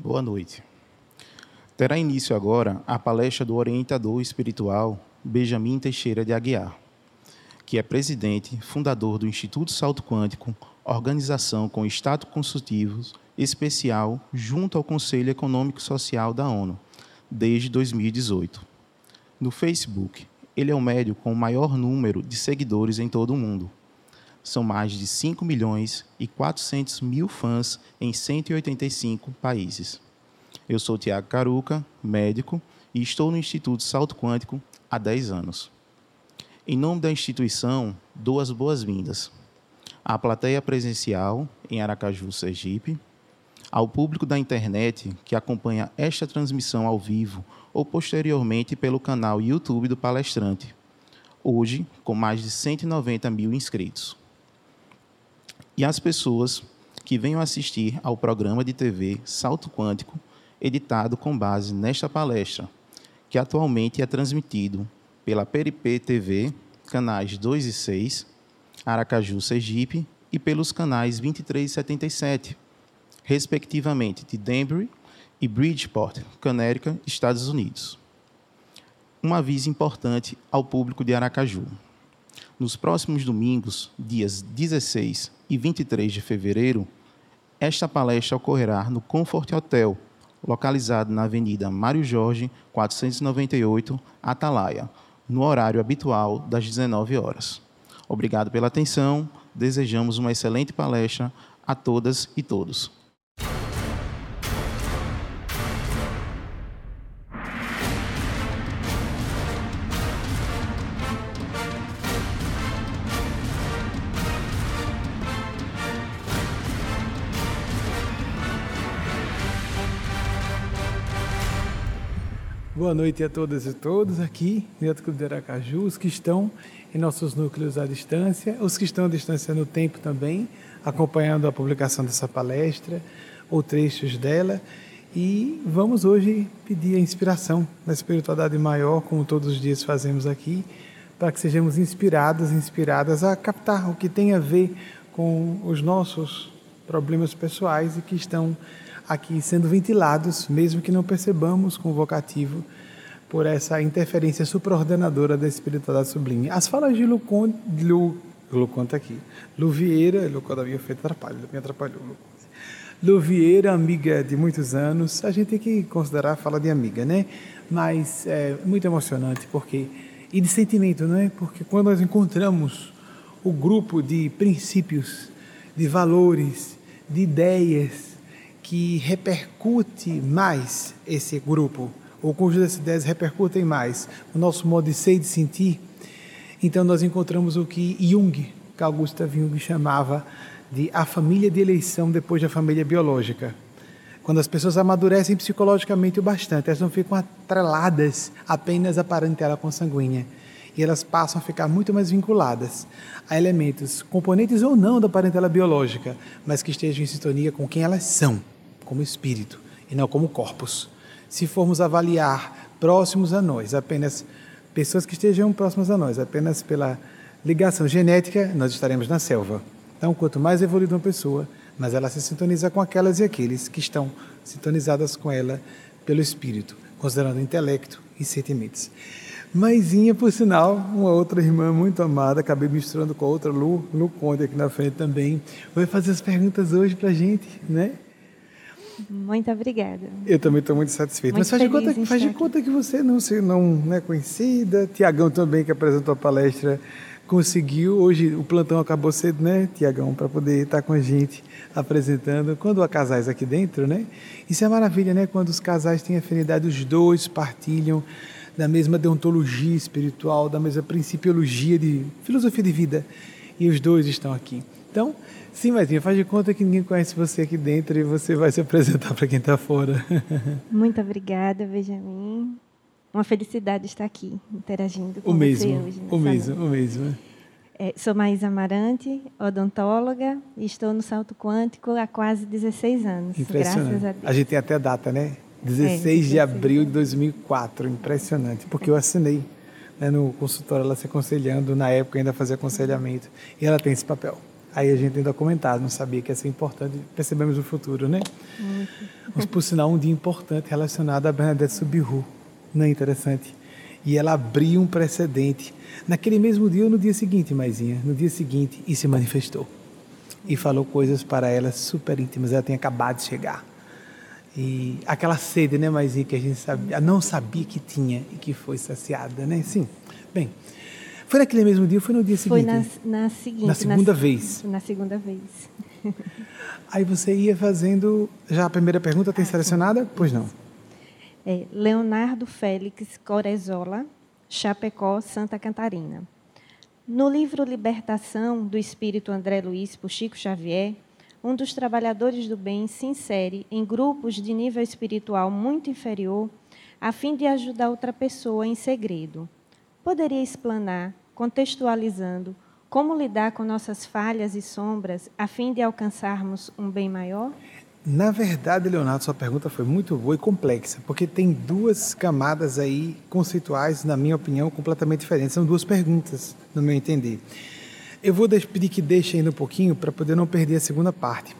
Boa noite. Terá início agora a palestra do orientador espiritual Benjamin Teixeira de Aguiar, que é presidente, fundador do Instituto Salto Quântico, organização com status consultivo especial junto ao Conselho Econômico Social da ONU, desde 2018. No Facebook, ele é o médio com o maior número de seguidores em todo o mundo. São mais de 5 milhões e 400 mil fãs em 185 países. Eu sou Tiago Caruca, médico, e estou no Instituto Salto Quântico há 10 anos. Em nome da instituição, dou as boas-vindas à plateia presencial em Aracaju, Sergipe, ao público da internet que acompanha esta transmissão ao vivo ou posteriormente pelo canal YouTube do palestrante, hoje com mais de 190 mil inscritos. E as pessoas que venham assistir ao programa de TV Salto Quântico editado com base nesta palestra, que atualmente é transmitido pela Peripê TV, canais 2 e 6, Aracaju, Sergipe, e pelos canais 23 e 77, respectivamente de Denver e Bridgeport, Connecticut, Estados Unidos. Um aviso importante ao público de Aracaju. Nos próximos domingos, dias 16 e 23 de fevereiro, esta palestra ocorrerá no Comfort Hotel, localizado na Avenida Mário Jorge, 498, Atalaia, no horário habitual das 19 horas. Obrigado pela atenção. Desejamos uma excelente palestra a todas e todos. Boa noite a todas e todos aqui, dentro do Clube de Aracaju, os que estão em nossos núcleos à distância, os que estão à distância no tempo também, acompanhando a publicação dessa palestra ou trechos dela. E vamos hoje pedir a inspiração da espiritualidade maior, como todos os dias fazemos aqui, para que sejamos inspirados, inspiradas a captar o que tem a ver com os nossos problemas pessoais e que estão aqui sendo ventilados, mesmo que não percebamos com o vocativo, por essa interferência supraordenadora da espiritualidade sublime. As falas de Lucon, Lu, Lucon tá aqui, Lu Vieira, Lucon da minha feita atrapalha, me atrapalhou. Lu Vieira, amiga de muitos anos, a gente tem que considerar a fala de amiga, né? Mas é muito emocionante, porque e de sentimento, não é? Porque quando nós encontramos o grupo de princípios, de valores, de ideias, que repercute mais esse grupo, ou cujas ideias repercutem mais o nosso modo de ser e de sentir, então nós encontramos o que Jung, Carl Gustav Jung, chamava de a família de eleição depois da família biológica. Quando as pessoas amadurecem psicologicamente o bastante, elas não ficam atreladas apenas à parentela consanguínea. E elas passam a ficar muito mais vinculadas a elementos, componentes ou não da parentela biológica, mas que estejam em sintonia com quem elas são como espírito e não como corpos. Se formos avaliar próximos a nós, apenas pessoas que estejam próximas a nós, apenas pela ligação genética, nós estaremos na selva. Então, quanto mais evoluída uma pessoa, mais ela se sintoniza com aquelas e aqueles que estão sintonizadas com ela pelo espírito, considerando intelecto e sentimentos. Maisinha, por sinal, uma outra irmã muito amada, acabei misturando com a outra, Lu, Lu Conde aqui na frente também, vai fazer as perguntas hoje para a gente, né? Muito obrigada. Eu também estou muito satisfeito. Muito Mas faz de, conta, faz de conta que você não, não é conhecida. Tiagão também, que apresentou a palestra, conseguiu. Hoje o plantão acabou cedo, né, Tiagão, para poder estar com a gente apresentando. Quando há casais aqui dentro, né? Isso é maravilha, né? Quando os casais têm afinidade, os dois partilham da mesma deontologia espiritual, da mesma principiologia de filosofia de vida. E os dois estão aqui. Então, Sim, Matinha, faz de conta que ninguém conhece você aqui dentro e você vai se apresentar para quem está fora. Muito obrigada, Benjamin. Uma felicidade estar aqui, interagindo com o mesmo, você hoje. O mesmo, noite. o mesmo. É, sou Maísa Amarante, odontóloga, e estou no Salto Quântico há quase 16 anos. Impressionante. Graças a Deus. A gente tem até data, né? 16 é, de abril de 2004. Impressionante, porque eu assinei né, no consultório ela se aconselhando, na época ainda fazia aconselhamento, e ela tem esse papel Aí a gente tem documentado, não sabia que ia ser importante, percebemos o futuro, né? Muito. Mas, por sinal, um dia importante relacionado a Bernadette Subiru. Não é interessante? E ela abriu um precedente. Naquele mesmo dia ou no dia seguinte, Maisinha? No dia seguinte, e se manifestou. E falou coisas para ela super íntimas. Ela tinha acabado de chegar. E aquela sede, né, Maisinha, que a gente sabia, não sabia que tinha e que foi saciada, né? Sim. Bem, foi naquele mesmo dia ou foi no dia seguinte? Foi na, na seguinte. Na segunda na, vez? Na segunda vez. Aí você ia fazendo. Já a primeira pergunta tem ah, selecionada? Sim. Pois não. É, Leonardo Félix Corezola, Chapecó, Santa Catarina. No livro Libertação, do Espírito André Luiz, por Chico Xavier, um dos trabalhadores do bem se insere em grupos de nível espiritual muito inferior a fim de ajudar outra pessoa em segredo. Poderia explanar, contextualizando, como lidar com nossas falhas e sombras a fim de alcançarmos um bem maior? Na verdade, Leonardo, sua pergunta foi muito boa e complexa, porque tem duas camadas aí conceituais, na minha opinião, completamente diferentes. São duas perguntas, no meu entender. Eu vou pedir que deixe ainda um pouquinho para poder não perder a segunda parte.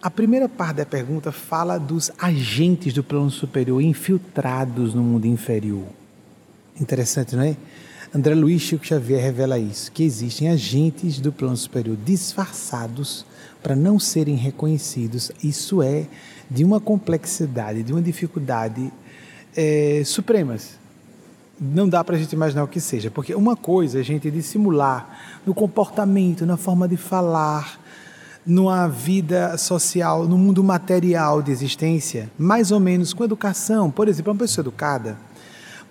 A primeira parte da pergunta fala dos agentes do plano superior infiltrados no mundo inferior. Interessante, não é? André Luiz Chico Xavier revela isso, que existem agentes do plano superior disfarçados para não serem reconhecidos. Isso é de uma complexidade, de uma dificuldade é, supremas. Não dá para a gente imaginar o que seja, porque uma coisa é a gente dissimular no comportamento, na forma de falar, numa vida social, no mundo material de existência, mais ou menos com educação. Por exemplo, uma pessoa educada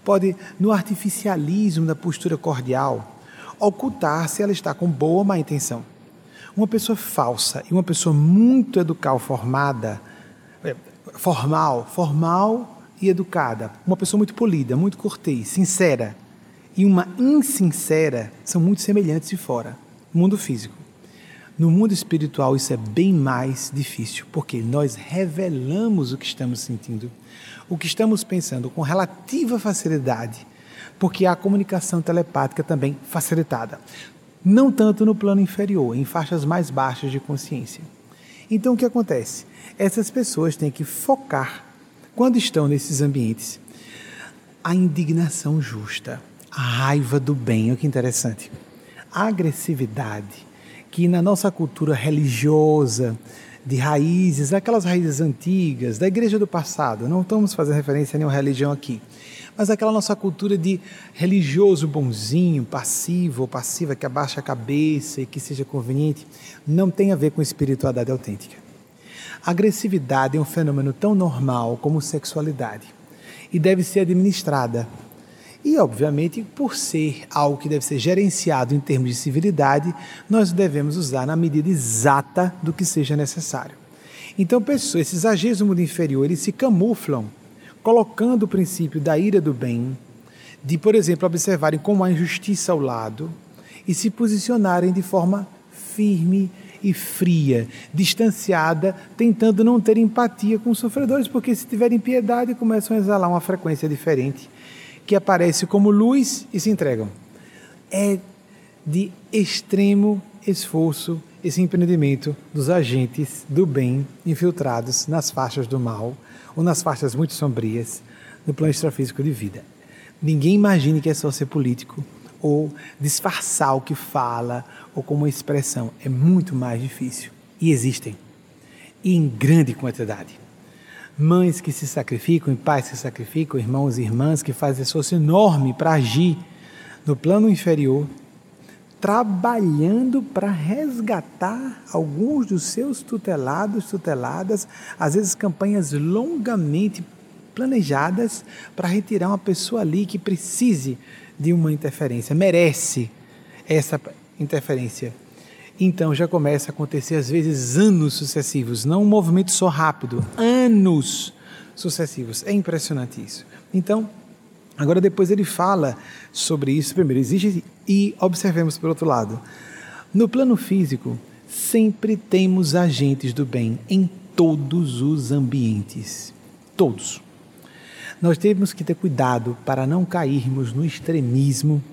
pode, no artificialismo da postura cordial, ocultar se ela está com boa ou má intenção. Uma pessoa falsa e uma pessoa muito educal, formada, é, formal, formal e educada, uma pessoa muito polida, muito cortês, sincera, e uma insincera são muito semelhantes de fora, no mundo físico. No mundo espiritual isso é bem mais difícil, porque nós revelamos o que estamos sentindo o que estamos pensando com relativa facilidade, porque há comunicação telepática também facilitada. Não tanto no plano inferior, em faixas mais baixas de consciência. Então o que acontece? Essas pessoas têm que focar, quando estão nesses ambientes, a indignação justa, a raiva do bem, olha que interessante. A agressividade, que na nossa cultura religiosa, de raízes, aquelas raízes antigas, da igreja do passado. Não estamos fazendo referência a nenhuma religião aqui. Mas aquela nossa cultura de religioso bonzinho, passivo ou passiva, que abaixa a cabeça e que seja conveniente, não tem a ver com espiritualidade autêntica. Agressividade é um fenômeno tão normal como sexualidade e deve ser administrada. E, obviamente, por ser algo que deve ser gerenciado em termos de civilidade, nós devemos usar na medida exata do que seja necessário. Então, pessoas, esses agentes do mundo inferior, eles se camuflam, colocando o princípio da ira do bem, de, por exemplo, observarem como há injustiça ao lado e se posicionarem de forma firme e fria, distanciada, tentando não ter empatia com os sofredores, porque se tiverem piedade começam a exalar uma frequência diferente que aparece como luz e se entregam. É de extremo esforço esse empreendimento dos agentes do bem infiltrados nas faixas do mal ou nas faixas muito sombrias no plano extrafísico de vida. Ninguém imagine que é só ser político ou disfarçar o que fala ou como expressão. É muito mais difícil. E existem. E em grande quantidade mães que se sacrificam, pais que se sacrificam, irmãos e irmãs que fazem esforço enorme para agir no plano inferior, trabalhando para resgatar alguns dos seus tutelados, tuteladas, às vezes campanhas longamente planejadas para retirar uma pessoa ali que precise de uma interferência, merece essa interferência então já começa a acontecer às vezes anos sucessivos, não um movimento só rápido, anos sucessivos. É impressionante isso. Então, agora depois ele fala sobre isso. Primeiro, existe e observemos por outro lado. No plano físico, sempre temos agentes do bem em todos os ambientes. Todos. Nós temos que ter cuidado para não cairmos no extremismo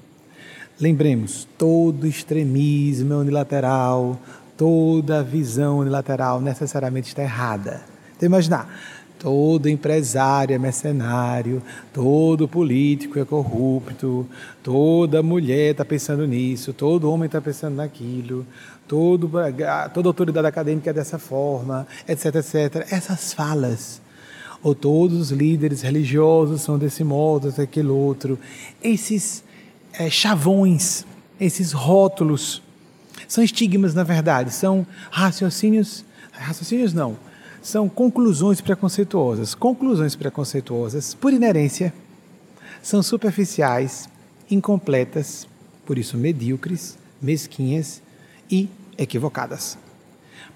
Lembremos, todo extremismo é unilateral, toda visão unilateral necessariamente está errada. Então, imaginar, todo empresário é mercenário, todo político é corrupto, toda mulher está pensando nisso, todo homem está pensando naquilo, todo, toda autoridade acadêmica é dessa forma, etc, etc. Essas falas, ou todos os líderes religiosos são desse modo, daquele outro, esses é, chavões, esses rótulos, são estigmas, na verdade, são raciocínios, raciocínios não, são conclusões preconceituosas. Conclusões preconceituosas, por inerência, são superficiais, incompletas, por isso medíocres, mesquinhas e equivocadas.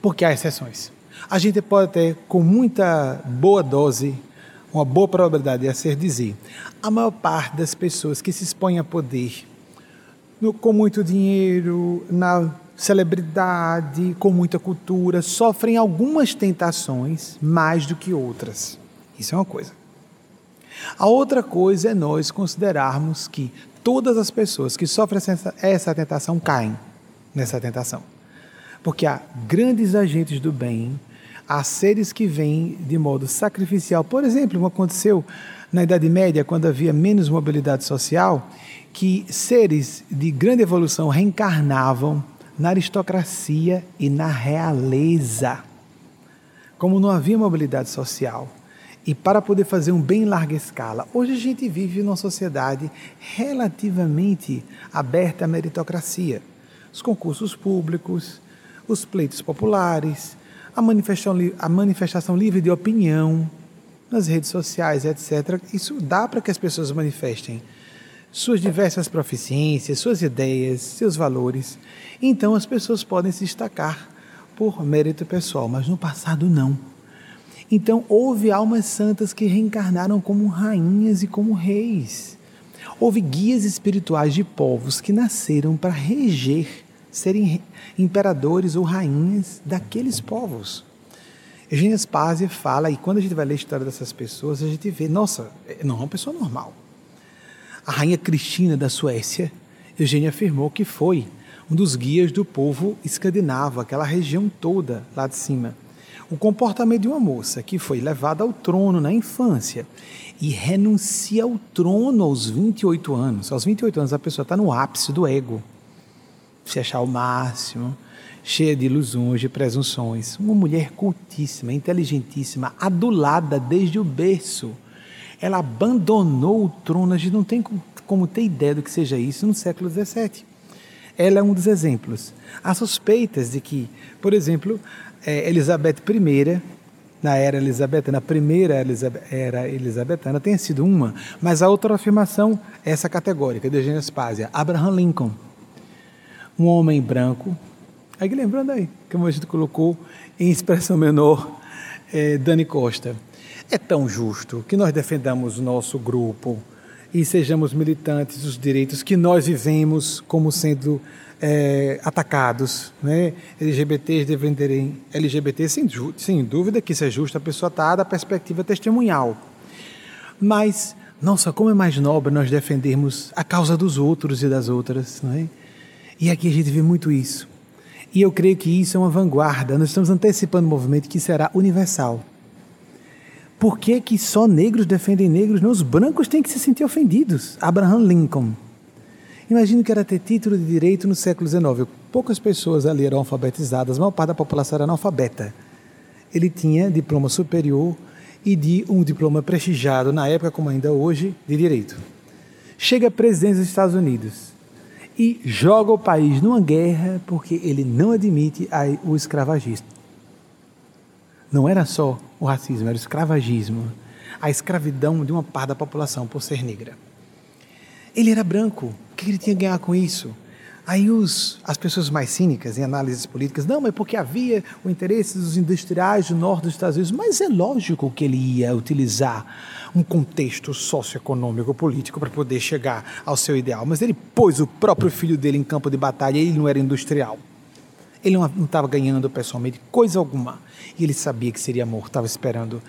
Porque há exceções. A gente pode ter, com muita boa dose, uma boa probabilidade de a ser dizer, a maior parte das pessoas que se expõem a poder no, com muito dinheiro, na celebridade, com muita cultura, sofrem algumas tentações mais do que outras. Isso é uma coisa. A outra coisa é nós considerarmos que todas as pessoas que sofrem essa tentação caem nessa tentação. Porque há grandes agentes do bem, há seres que vêm de modo sacrificial. Por exemplo, aconteceu na Idade Média, quando havia menos mobilidade social, que seres de grande evolução reencarnavam na aristocracia e na realeza. Como não havia mobilidade social, e para poder fazer um bem em larga escala. Hoje a gente vive numa sociedade relativamente aberta à meritocracia. Os concursos públicos, os pleitos populares, a manifestação, a manifestação livre de opinião nas redes sociais, etc. Isso dá para que as pessoas manifestem suas diversas proficiências, suas ideias, seus valores. Então as pessoas podem se destacar por mérito pessoal, mas no passado não. Então houve almas santas que reencarnaram como rainhas e como reis. Houve guias espirituais de povos que nasceram para reger, serem imperadores ou rainhas daqueles povos. Eugênia Spazia fala, e quando a gente vai ler a história dessas pessoas, a gente vê, nossa, não é uma pessoa normal a rainha Cristina da Suécia, Eugênia afirmou que foi um dos guias do povo escandinavo, aquela região toda lá de cima. O comportamento de uma moça que foi levada ao trono na infância e renuncia ao trono aos 28 anos. Aos 28 anos a pessoa está no ápice do ego, se achar o máximo, cheia de ilusões, de presunções. Uma mulher cultíssima, inteligentíssima, adulada desde o berço ela abandonou o trono, a gente não tem como ter ideia do que seja isso no século XVII. Ela é um dos exemplos. Há suspeitas de que, por exemplo, é, Elizabeth I, na era elizabetana, a primeira era elizabetana, tenha sido uma, mas a outra afirmação é essa categórica, de Eugênia Spazia, Abraham Lincoln, um homem branco, aí lembrando aí, como a gente colocou em expressão menor, é, Dani Costa, é tão justo que nós defendamos nosso grupo e sejamos militantes dos direitos que nós vivemos como sendo é, atacados. Né? LGBTs defenderem LGBT, sem, sem dúvida que isso é justo, a pessoa está da perspectiva testemunhal. Mas, nossa, como é mais nobre nós defendermos a causa dos outros e das outras. Não é? E aqui a gente vê muito isso. E eu creio que isso é uma vanguarda. Nós estamos antecipando um movimento que será universal. Por que, que só negros defendem negros? Não, os brancos têm que se sentir ofendidos. Abraham Lincoln. Imagino que era ter título de direito no século XIX. Poucas pessoas ali eram alfabetizadas, a maior parte da população era analfabeta. Ele tinha diploma superior e de um diploma prestigiado, na época como ainda hoje, de direito. Chega presidente dos Estados Unidos e joga o país numa guerra porque ele não admite o escravagismo. Não era só o racismo, era o escravagismo, a escravidão de uma parte da população por ser negra. Ele era branco, o que ele tinha a ganhar com isso? Aí os, as pessoas mais cínicas em análises políticas, não, mas porque havia o interesse dos industriais do norte dos Estados Unidos, mas é lógico que ele ia utilizar um contexto socioeconômico político para poder chegar ao seu ideal, mas ele pôs o próprio filho dele em campo de batalha e ele não era industrial. Ele não estava ganhando pessoalmente coisa alguma. E ele sabia que seria morto, estava esperando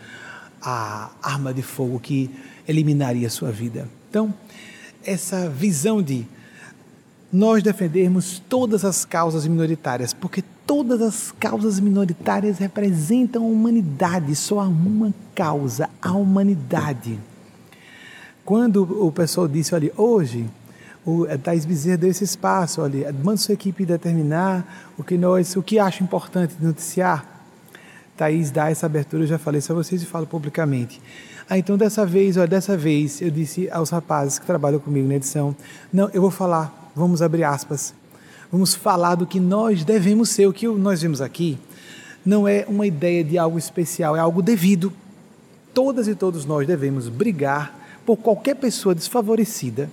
a arma de fogo que eliminaria a sua vida. Então, essa visão de nós defendermos todas as causas minoritárias, porque todas as causas minoritárias representam a humanidade, só há uma causa, a humanidade. Quando o pessoal disse, olha, hoje o Thais Bezerra deu esse espaço, olha, manda sua equipe determinar o que nós, o que acha importante noticiar. Thaís dá essa abertura, eu já falei isso a vocês e falo publicamente. Ah, então dessa vez, olha, dessa vez eu disse aos rapazes que trabalham comigo na edição, não, eu vou falar vamos abrir aspas, vamos falar do que nós devemos ser. O que nós vimos aqui não é uma ideia de algo especial, é algo devido. Todas e todos nós devemos brigar por qualquer pessoa desfavorecida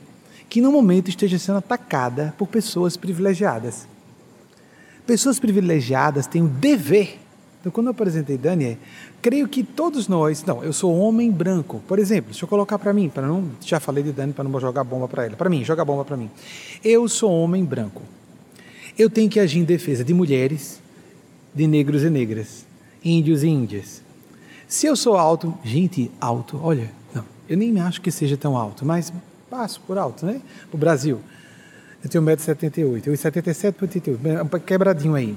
que no momento esteja sendo atacada por pessoas privilegiadas. Pessoas privilegiadas têm o dever. Então, quando eu apresentei Daniel, creio que todos nós, não, eu sou homem branco, por exemplo, deixa eu colocar para mim, para não, já falei de Dani para não jogar bomba para ela, para mim, joga bomba para mim. Eu sou homem branco. Eu tenho que agir em defesa de mulheres, de negros e negras, índios e índias. Se eu sou alto, gente, alto, olha, não, eu nem acho que seja tão alto, mas passo por alto, né? O Brasil. Eu tenho 1,78m, eu 77,88m, quebradinho aí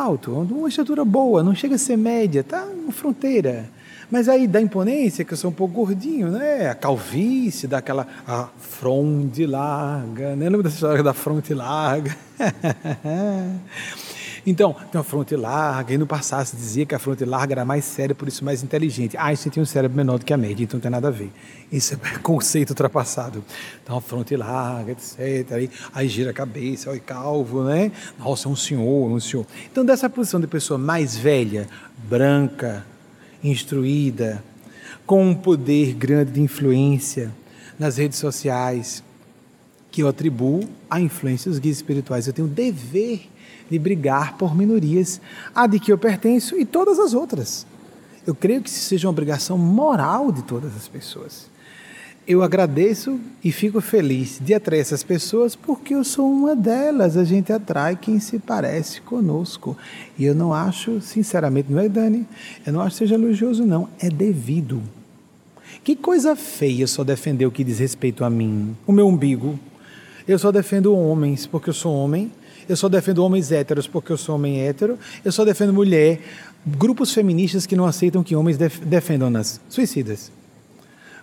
alto, uma estatura boa, não chega a ser média, tá uma fronteira. Mas aí da imponência, que eu sou um pouco gordinho, né? A calvície, daquela a fronte larga, né? Lembra dessa história da fronte larga? Então, tem uma fronte larga, e no passado se dizia que a fronte larga era mais séria, por isso mais inteligente. Ah, isso tinha um cérebro menor do que a média, então não tem nada a ver. Isso é conceito ultrapassado. Então, a fronte larga, etc. Aí, aí gira a cabeça, olha, calvo, né? Nossa, é um senhor, um senhor. Então, dessa posição de pessoa mais velha, branca, instruída, com um poder grande de influência nas redes sociais, que eu atribuo à influência dos guias espirituais. Eu tenho o dever de brigar por minorias, a de que eu pertenço e todas as outras. Eu creio que isso seja uma obrigação moral de todas as pessoas. Eu agradeço e fico feliz de atrair essas pessoas porque eu sou uma delas. A gente atrai quem se parece conosco. E eu não acho, sinceramente, não é, Dani? Eu não acho que seja elogioso, não. É devido. Que coisa feia só defender o que diz respeito a mim, o meu umbigo. Eu só defendo homens porque eu sou homem eu só defendo homens héteros porque eu sou homem hétero, eu só defendo mulher, grupos feministas que não aceitam que homens def defendam-nas, suicidas.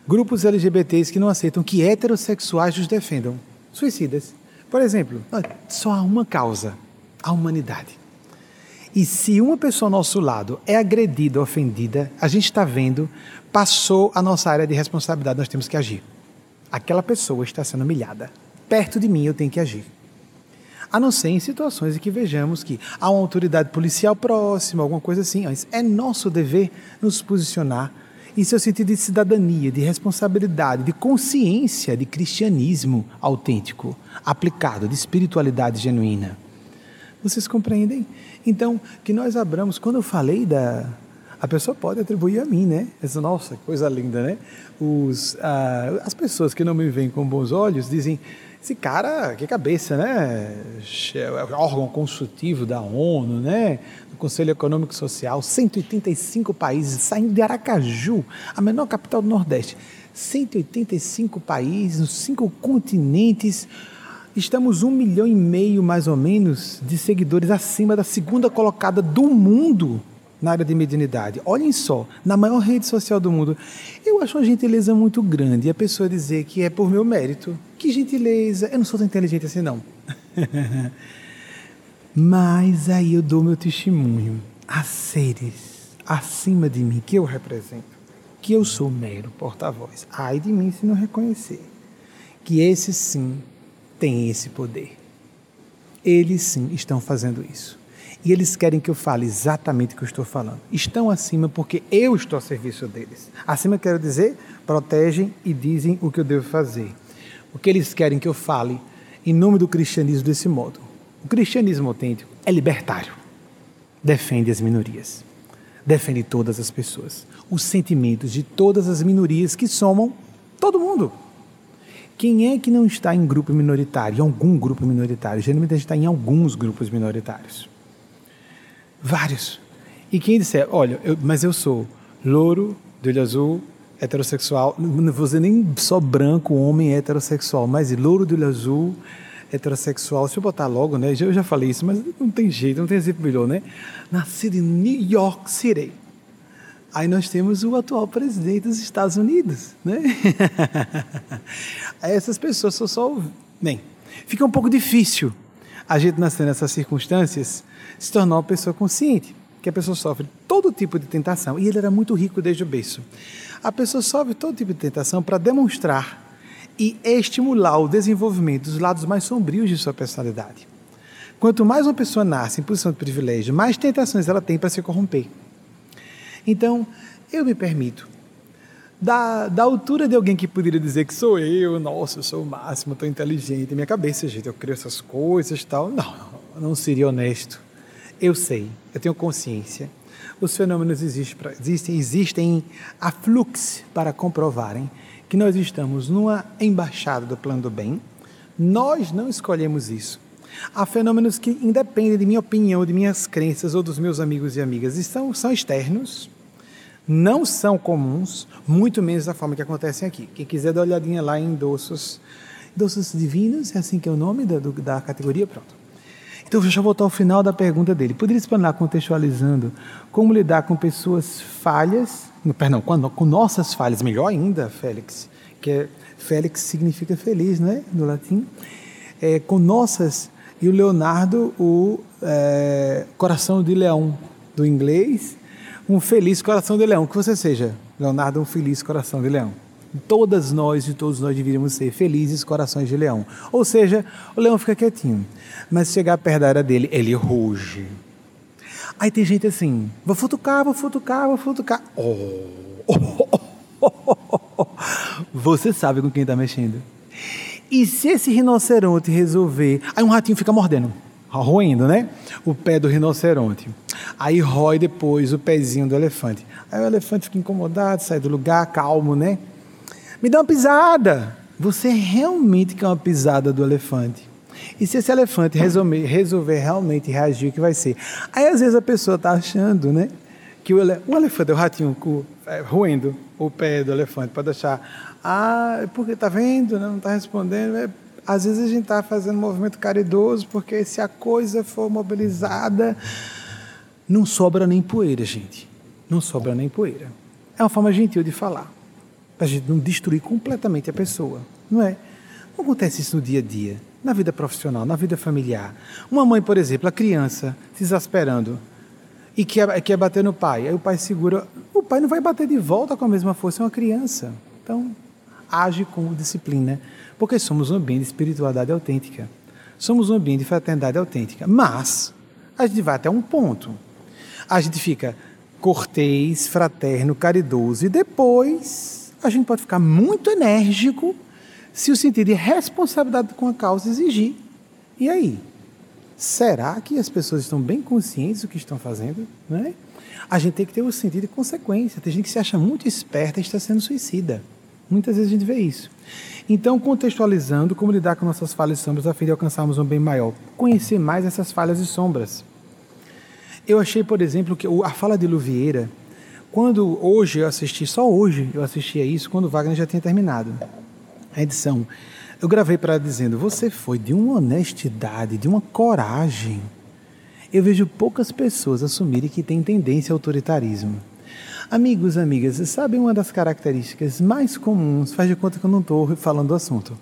Grupos LGBTs que não aceitam que heterossexuais os defendam, suicidas. Por exemplo, só há uma causa, a humanidade. E se uma pessoa ao nosso lado é agredida, ofendida, a gente está vendo, passou a nossa área de responsabilidade, nós temos que agir. Aquela pessoa está sendo humilhada. Perto de mim eu tenho que agir a não ser em situações em que vejamos que há uma autoridade policial próxima, alguma coisa assim. Mas é nosso dever nos posicionar em seu sentido de cidadania, de responsabilidade, de consciência, de cristianismo autêntico, aplicado, de espiritualidade genuína. Vocês compreendem? Então, que nós abramos, quando eu falei da. A pessoa pode atribuir a mim, né? Essa, nossa, coisa linda, né? Os, ah, as pessoas que não me veem com bons olhos dizem esse cara, que cabeça, né? Órgão consultivo da ONU, né? Do Conselho Econômico e Social, 185 países, saindo de Aracaju, a menor capital do Nordeste. 185 países, nos cinco continentes. Estamos um milhão e meio, mais ou menos, de seguidores acima da segunda colocada do mundo na área de mediunidade. Olhem só, na maior rede social do mundo. Eu acho uma gentileza muito grande a pessoa dizer que é por meu mérito. Que gentileza! Eu não sou tão inteligente assim, não. Mas aí eu dou meu testemunho a seres acima de mim que eu represento, que eu sou mero porta-voz. Ai de mim se não reconhecer que esses sim têm esse poder. Eles sim estão fazendo isso e eles querem que eu fale exatamente o que eu estou falando. Estão acima porque eu estou a serviço deles. Acima quero dizer, protegem e dizem o que eu devo fazer. Porque eles querem que eu fale em nome do cristianismo desse modo. O cristianismo autêntico é libertário. Defende as minorias. Defende todas as pessoas. Os sentimentos de todas as minorias que somam todo mundo. Quem é que não está em grupo minoritário, em algum grupo minoritário? Geralmente a gente está em alguns grupos minoritários. Vários. E quem disser, olha, eu, mas eu sou louro, de olho azul, heterossexual, não vou dizer nem só branco, homem heterossexual, mas louro de olho azul, heterossexual, se eu botar logo, né? Eu já falei isso, mas não tem jeito, não tem exemplo melhor, né? Nascido em New York City. Aí nós temos o atual presidente dos Estados Unidos, né? Essas pessoas são só. Bem, fica um pouco difícil a gente nascer nessas circunstâncias se tornar uma pessoa consciente, que a pessoa sofre todo tipo de tentação. E ele era muito rico desde o berço. A pessoa sofre todo tipo de tentação para demonstrar e estimular o desenvolvimento dos lados mais sombrios de sua personalidade. Quanto mais uma pessoa nasce em posição de privilégio, mais tentações ela tem para se corromper. Então, eu me permito, da, da altura de alguém que poderia dizer que sou eu, nossa, eu sou o máximo, estou inteligente, minha cabeça, gente, eu crio essas coisas tal. Não, não seria honesto. Eu sei, eu tenho consciência. Os fenômenos existem, existem, a fluxo para comprovarem que nós estamos numa embaixada do plano do bem. Nós não escolhemos isso. Há fenômenos que independem de minha opinião, de minhas crenças ou dos meus amigos e amigas. E são, são externos, não são comuns, muito menos da forma que acontecem aqui. Quem quiser dar uma olhadinha lá em Doços, Doços Divinos, é assim que é o nome da, da categoria, pronto. Então, deixa eu voltar ao final da pergunta dele. Poderia explanar contextualizando como lidar com pessoas falhas, perdão, com, com nossas falhas, melhor ainda, Félix, que é, Félix significa feliz, não é? No latim. É, com nossas, e o Leonardo, o é, coração de leão, do inglês, um feliz coração de leão. Que você seja, Leonardo, um feliz coração de leão. Todas nós e todos nós deveríamos ser felizes corações de leão. Ou seja, o leão fica quietinho. Mas se chegar perto da área dele, ele ruge. Aí tem gente assim, vou futucar, vou futucar, vou futucar. Oh, oh, oh, Você sabe com quem está mexendo. E se esse rinoceronte resolver. Aí um ratinho fica mordendo, roendo, né? O pé do rinoceronte. Aí rói depois o pezinho do elefante. Aí o elefante fica incomodado, sai do lugar, calmo, né? Me dá uma pisada. Você realmente quer uma pisada do elefante. E se esse elefante resolver, resolver realmente reagir, o que vai ser? Aí às vezes a pessoa está achando, né? Que o, ele, o elefante, o ratinho é, roendo o pé do elefante, pode achar, ah, é porque está vendo, né, não está respondendo. É, às vezes a gente está fazendo um movimento caridoso, porque se a coisa for mobilizada, não sobra nem poeira, gente. Não sobra nem poeira. É uma forma gentil de falar para a gente não destruir completamente a pessoa, não é? Não acontece isso no dia a dia, na vida profissional, na vida familiar. Uma mãe, por exemplo, a criança se exasperando e quer, quer bater no pai, aí o pai segura, o pai não vai bater de volta com a mesma força, é uma criança. Então, age com disciplina, porque somos um ambiente de espiritualidade autêntica. Somos um ambiente de fraternidade autêntica. Mas, a gente vai até um ponto. A gente fica cortês, fraterno, caridoso e depois a gente pode ficar muito enérgico se o sentido de responsabilidade com a causa exigir. E aí? Será que as pessoas estão bem conscientes do que estão fazendo? Né? A gente tem que ter o sentido de consequência. Tem gente que se acha muito esperta e está sendo suicida. Muitas vezes a gente vê isso. Então, contextualizando como lidar com nossas falhas e sombras a fim de alcançarmos um bem maior. Conhecer mais essas falhas e sombras. Eu achei, por exemplo, que a fala de Luvieira quando hoje eu assisti, só hoje eu assisti a isso, quando o Wagner já tinha terminado a edição, eu gravei para ela dizendo: Você foi de uma honestidade, de uma coragem. Eu vejo poucas pessoas assumirem que têm tendência ao autoritarismo. Amigos, amigas, sabem uma das características mais comuns, faz de conta que eu não estou falando do assunto,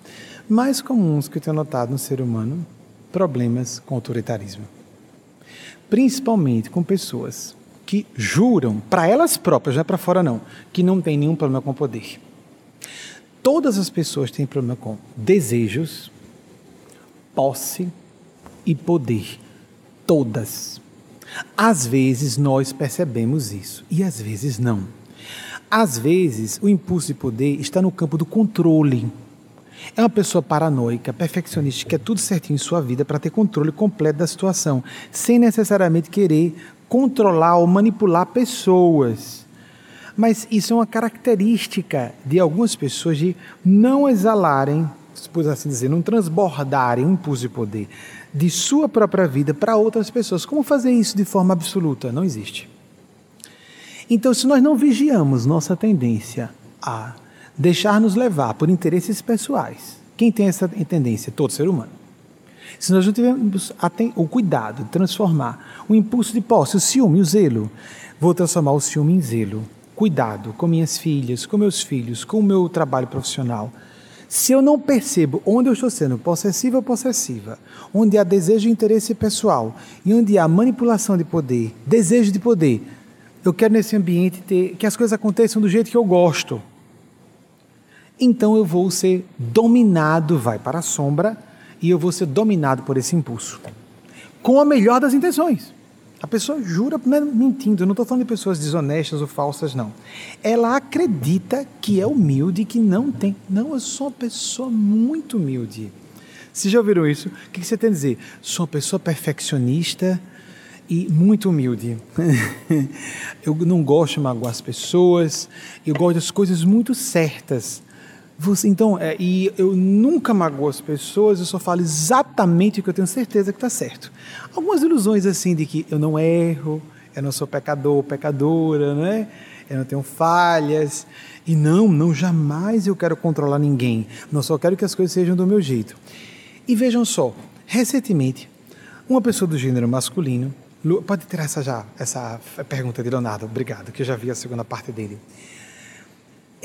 mais comuns que eu tenho notado no ser humano? Problemas com autoritarismo. Principalmente com pessoas que juram para elas próprias, não é para fora não, que não tem nenhum problema com poder. Todas as pessoas têm problema com desejos, posse e poder. Todas. Às vezes nós percebemos isso e às vezes não. Às vezes o impulso de poder está no campo do controle. É uma pessoa paranoica, perfeccionista, que quer tudo certinho em sua vida para ter controle completo da situação, sem necessariamente querer controlar ou manipular pessoas. Mas isso é uma característica de algumas pessoas de não exalarem, por assim dizer, não transbordarem um impulso de poder de sua própria vida para outras pessoas. Como fazer isso de forma absoluta? Não existe. Então, se nós não vigiamos nossa tendência a deixar nos levar por interesses pessoais, quem tem essa tendência? Todo ser humano. Se nós não tivermos o cuidado de transformar o impulso de posse, o ciúme, o zelo, vou transformar o ciúme em zelo. Cuidado com minhas filhas, com meus filhos, com o meu trabalho profissional. Se eu não percebo onde eu estou sendo possessiva ou possessiva, onde há desejo e interesse pessoal e onde há manipulação de poder, desejo de poder, eu quero nesse ambiente ter que as coisas aconteçam do jeito que eu gosto. Então eu vou ser dominado, vai para a sombra, e eu vou ser dominado por esse impulso. Com a melhor das intenções. A pessoa jura, não é mentindo, eu não estou falando de pessoas desonestas ou falsas, não. Ela acredita que é humilde, que não tem. Não, eu sou uma pessoa muito humilde. Vocês já ouviram isso? O que você tem a dizer? Sou uma pessoa perfeccionista e muito humilde. eu não gosto de magoar as pessoas, eu gosto das coisas muito certas. Você, então, é, e eu nunca magoo as pessoas, eu só falo exatamente o que eu tenho certeza que está certo. Algumas ilusões assim de que eu não erro, eu não sou pecador, pecadora, né? Eu não tenho falhas. E não, não jamais eu quero controlar ninguém. Não só quero que as coisas sejam do meu jeito. E vejam só, recentemente, uma pessoa do gênero masculino, pode tirar essa já, essa pergunta de Leonardo, obrigado, que eu já vi a segunda parte dele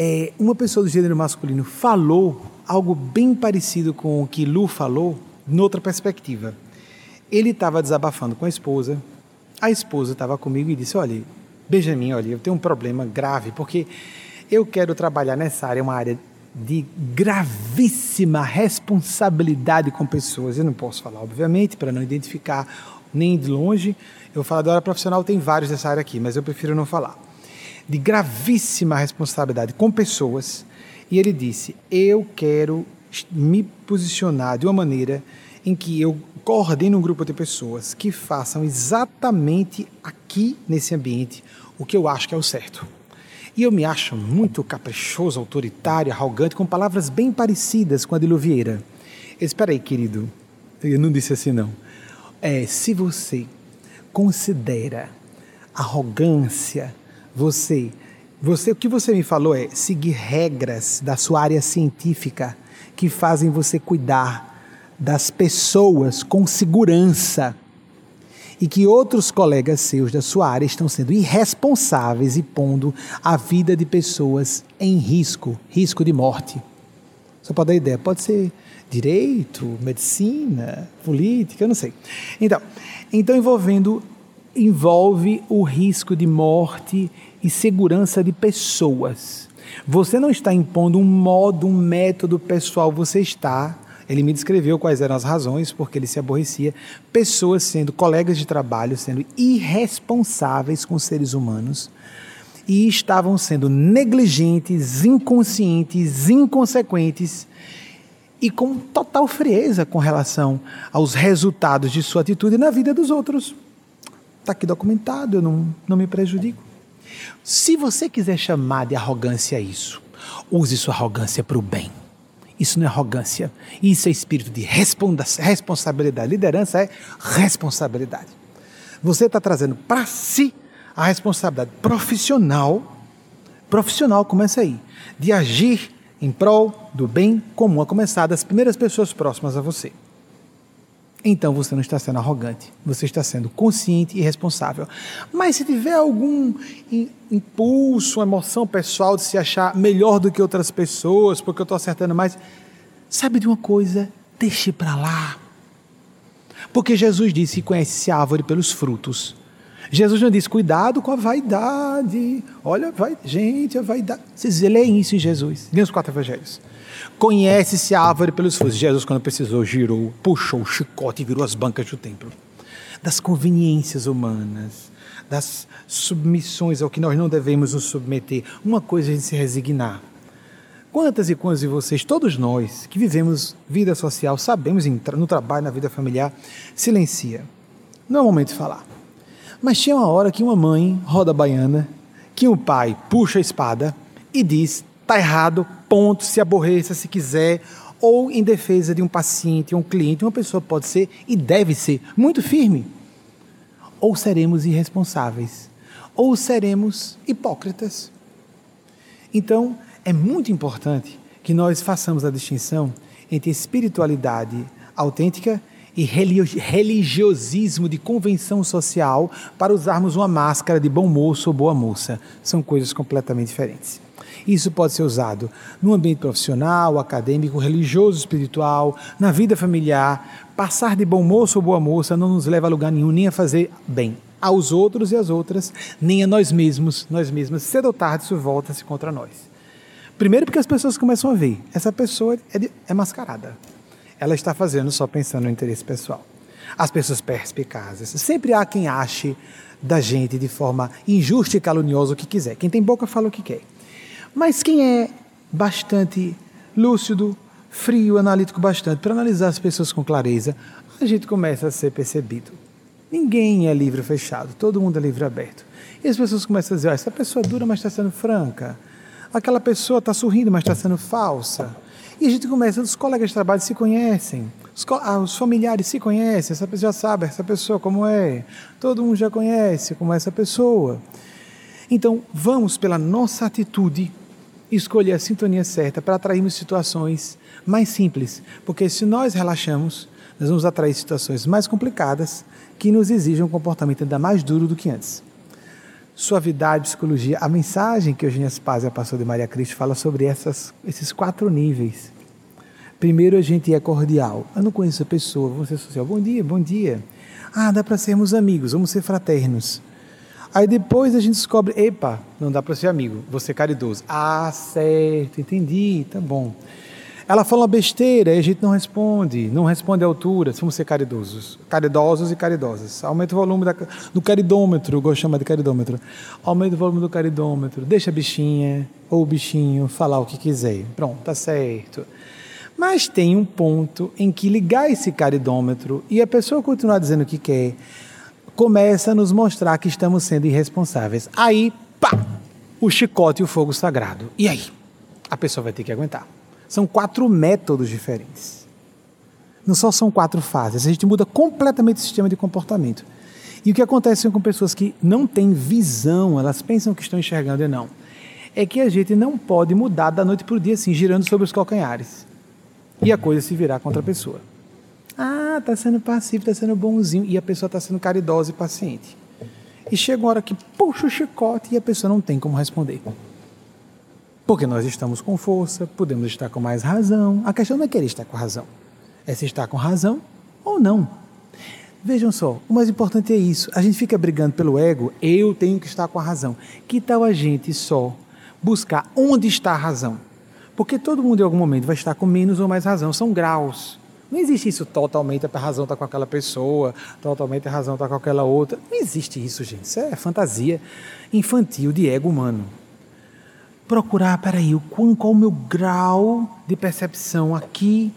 é, uma pessoa do gênero masculino falou algo bem parecido com o que Lu falou, noutra perspectiva. Ele estava desabafando com a esposa, a esposa estava comigo e disse: Olha, Benjamin, olha, eu tenho um problema grave, porque eu quero trabalhar nessa área, uma área de gravíssima responsabilidade com pessoas. Eu não posso falar, obviamente, para não identificar nem de longe. Eu falo da área profissional, tem vários dessa área aqui, mas eu prefiro não falar de gravíssima responsabilidade com pessoas, e ele disse: Eu quero me posicionar de uma maneira em que eu coordene um grupo de pessoas que façam exatamente aqui nesse ambiente o que eu acho que é o certo. E eu me acho muito caprichoso, autoritário, arrogante, com palavras bem parecidas com a de Louviera. Espera aí, querido. Eu não disse assim, não. É, se você considera arrogância, você, você, o que você me falou é seguir regras da sua área científica que fazem você cuidar das pessoas com segurança e que outros colegas seus da sua área estão sendo irresponsáveis e pondo a vida de pessoas em risco, risco de morte. Só para dar ideia, pode ser direito, medicina, política, eu não sei. Então, então envolvendo envolve o risco de morte e segurança de pessoas. Você não está impondo um modo, um método pessoal, você está. Ele me descreveu quais eram as razões porque ele se aborrecia. Pessoas sendo colegas de trabalho, sendo irresponsáveis com seres humanos e estavam sendo negligentes, inconscientes, inconsequentes e com total frieza com relação aos resultados de sua atitude na vida dos outros. Está aqui documentado, eu não, não me prejudico. Se você quiser chamar de arrogância isso, use sua arrogância para o bem. Isso não é arrogância, isso é espírito de responsabilidade. Liderança é responsabilidade. Você está trazendo para si a responsabilidade profissional. Profissional começa aí, de agir em prol do bem comum, a começar das primeiras pessoas próximas a você então você não está sendo arrogante, você está sendo consciente e responsável. Mas se tiver algum impulso, emoção pessoal de se achar melhor do que outras pessoas, porque eu estou acertando mais, sabe de uma coisa? Deixe para lá. Porque Jesus disse: conhece-se a árvore pelos frutos. Jesus não disse: cuidado com a vaidade. Olha, vai, gente, a vaidade. Vocês leem isso em Jesus, leem os quatro evangelhos. Conhece-se a árvore pelos frutos. Jesus, quando precisou, girou, puxou o chicote e virou as bancas do templo. Das conveniências humanas, das submissões ao que nós não devemos nos submeter. Uma coisa é a gente se resignar. Quantas e quantos de vocês, todos nós que vivemos vida social, sabemos no trabalho, na vida familiar, silencia. Não é o momento de falar. Mas tinha uma hora que uma mãe roda baiana, que um pai puxa a espada e diz: está errado, ponto, se aborreça se quiser, ou em defesa de um paciente, um cliente, uma pessoa pode ser e deve ser muito firme. Ou seremos irresponsáveis, ou seremos hipócritas. Então, é muito importante que nós façamos a distinção entre espiritualidade autêntica e religiosismo de convenção social para usarmos uma máscara de bom moço ou boa moça. São coisas completamente diferentes. Isso pode ser usado no ambiente profissional, acadêmico, religioso, espiritual, na vida familiar. Passar de bom moço ou boa moça não nos leva a lugar nenhum, nem a fazer bem aos outros e às outras, nem a nós mesmos, nós mesmas. Cedo ou tarde isso volta-se contra nós. Primeiro porque as pessoas começam a ver, essa pessoa é, de, é mascarada ela está fazendo só pensando no interesse pessoal. As pessoas perspicazes. Sempre há quem ache da gente de forma injusta e caluniosa o que quiser. Quem tem boca fala o que quer. Mas quem é bastante lúcido, frio, analítico bastante, para analisar as pessoas com clareza, a gente começa a ser percebido. Ninguém é livre fechado, todo mundo é livre aberto. E as pessoas começam a dizer: oh, essa pessoa é dura, mas está sendo franca. Aquela pessoa está sorrindo, mas está sendo falsa. E a gente começa, os colegas de trabalho se conhecem, os, ah, os, familiares se conhecem, essa pessoa já sabe essa pessoa como é, todo mundo já conhece como é essa pessoa. Então, vamos pela nossa atitude escolher a sintonia certa para atrairmos situações mais simples, porque se nós relaxamos, nós vamos atrair situações mais complicadas que nos exigem um comportamento ainda mais duro do que antes. Suavidade, psicologia. A mensagem que Eugênia Spazia passou de Maria Cristo fala sobre essas, esses quatro níveis. Primeiro, a gente é cordial. Eu não conheço a pessoa, vamos ser social. Bom dia, bom dia. Ah, dá para sermos amigos, vamos ser fraternos. Aí depois a gente descobre, epa, não dá para ser amigo, vou ser caridoso. Ah, certo, entendi, tá bom. Ela fala besteira e a gente não responde, não responde à altura. Vamos ser caridosos, caridosos e caridosas. Aumenta o volume da, do caridômetro, eu gosto de chamar de caridômetro. Aumenta o volume do caridômetro, deixa a bichinha ou o bichinho falar o que quiser. Pronto, tá certo. Mas tem um ponto em que ligar esse caridômetro e a pessoa continuar dizendo o que quer, começa a nos mostrar que estamos sendo irresponsáveis. Aí, pá, o chicote e o fogo sagrado. E aí? A pessoa vai ter que aguentar. São quatro métodos diferentes. Não só são quatro fases, a gente muda completamente o sistema de comportamento. E o que acontece com pessoas que não têm visão, elas pensam que estão enxergando e não, é que a gente não pode mudar da noite para o dia assim, girando sobre os calcanhares. E a coisa se virar contra a pessoa. Ah, está sendo passivo, está sendo bonzinho, e a pessoa está sendo caridosa e paciente. E chega uma hora que puxa o chicote e a pessoa não tem como responder. Porque nós estamos com força, podemos estar com mais razão. A questão não é querer estar com razão, é se estar com razão ou não. Vejam só, o mais importante é isso. A gente fica brigando pelo ego, eu tenho que estar com a razão. Que tal a gente só buscar onde está a razão? Porque todo mundo em algum momento vai estar com menos ou mais razão, são graus. Não existe isso totalmente a razão está com aquela pessoa, totalmente a razão está com aquela outra. Não existe isso, gente. Isso é fantasia infantil de ego humano procurar, peraí, qual, qual o meu grau de percepção aqui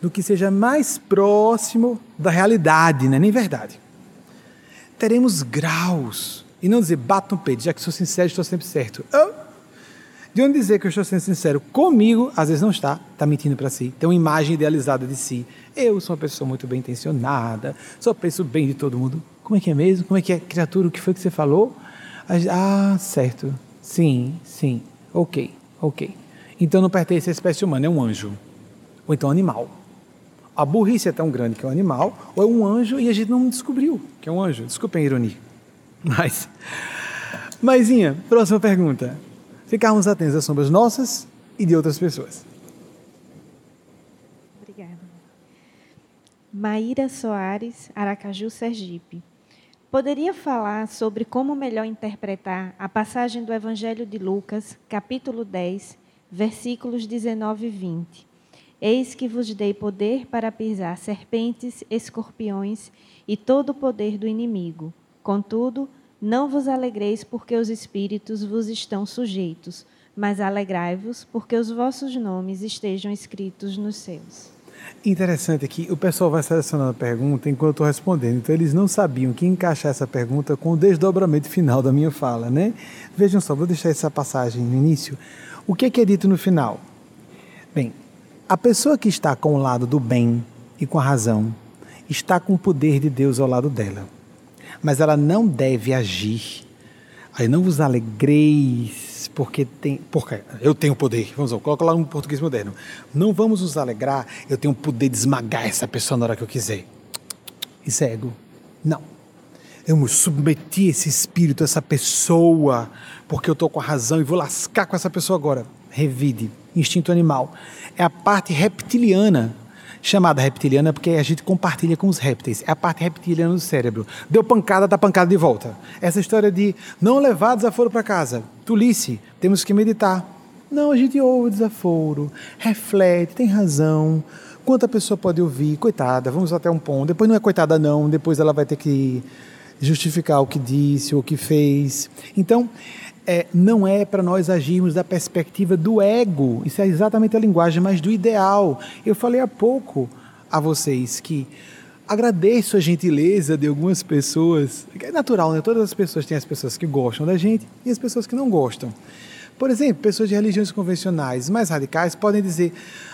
do que seja mais próximo da realidade, não é nem verdade. Teremos graus. E não dizer, bato no peito, já que sou sincero, estou sempre certo. De onde dizer que eu estou sendo sincero comigo, às vezes não está, está mentindo para si, tem uma imagem idealizada de si. Eu sou uma pessoa muito bem intencionada, só penso bem de todo mundo. Como é que é mesmo? Como é que é, criatura? O que foi que você falou? Ah, certo. Sim, sim. Ok, ok. Então não pertence à espécie humana, é um anjo. Ou então animal. A burrice é tão grande que é um animal, ou é um anjo e a gente não descobriu que é um anjo. Desculpem a ironia. Mas, Maisinha, próxima pergunta. Ficarmos atentos às sombras nossas e de outras pessoas. Obrigada. Maíra Soares, Aracaju, Sergipe. Poderia falar sobre como melhor interpretar a passagem do Evangelho de Lucas, capítulo 10, versículos 19 e 20. Eis que vos dei poder para pisar serpentes, escorpiões e todo o poder do inimigo. Contudo, não vos alegreis porque os espíritos vos estão sujeitos, mas alegrai-vos porque os vossos nomes estejam escritos nos céus. Interessante que o pessoal vai selecionando a pergunta enquanto eu estou respondendo. Então, eles não sabiam que encaixar essa pergunta com o desdobramento final da minha fala, né? Vejam só, vou deixar essa passagem no início. O que é, que é dito no final? Bem, a pessoa que está com o lado do bem e com a razão está com o poder de Deus ao lado dela. Mas ela não deve agir. Aí não vos alegreis porque tem, porque eu tenho poder. Vamos lá, coloca lá um português moderno. Não vamos nos alegrar, eu tenho o poder de esmagar essa pessoa na hora que eu quiser. Isso é ego. Não. Eu me submeti esse espírito, essa pessoa, porque eu estou com a razão e vou lascar com essa pessoa agora. Revide. Instinto animal. É a parte reptiliana chamada reptiliana porque a gente compartilha com os répteis. É a parte reptiliana do cérebro. Deu pancada, dá pancada de volta. Essa história de não levar desaforo para casa. Tulice, temos que meditar. Não, a gente ouve o desaforo, reflete, tem razão. Quanta pessoa pode ouvir? Coitada, vamos até um ponto. Depois não é coitada, não. Depois ela vai ter que justificar o que disse o que fez. Então, é, não é para nós agirmos da perspectiva do ego, isso é exatamente a linguagem, mas do ideal. Eu falei há pouco a vocês que agradeço a gentileza de algumas pessoas, é natural, né? Todas as pessoas têm as pessoas que gostam da gente e as pessoas que não gostam. Por exemplo, pessoas de religiões convencionais mais radicais podem dizer: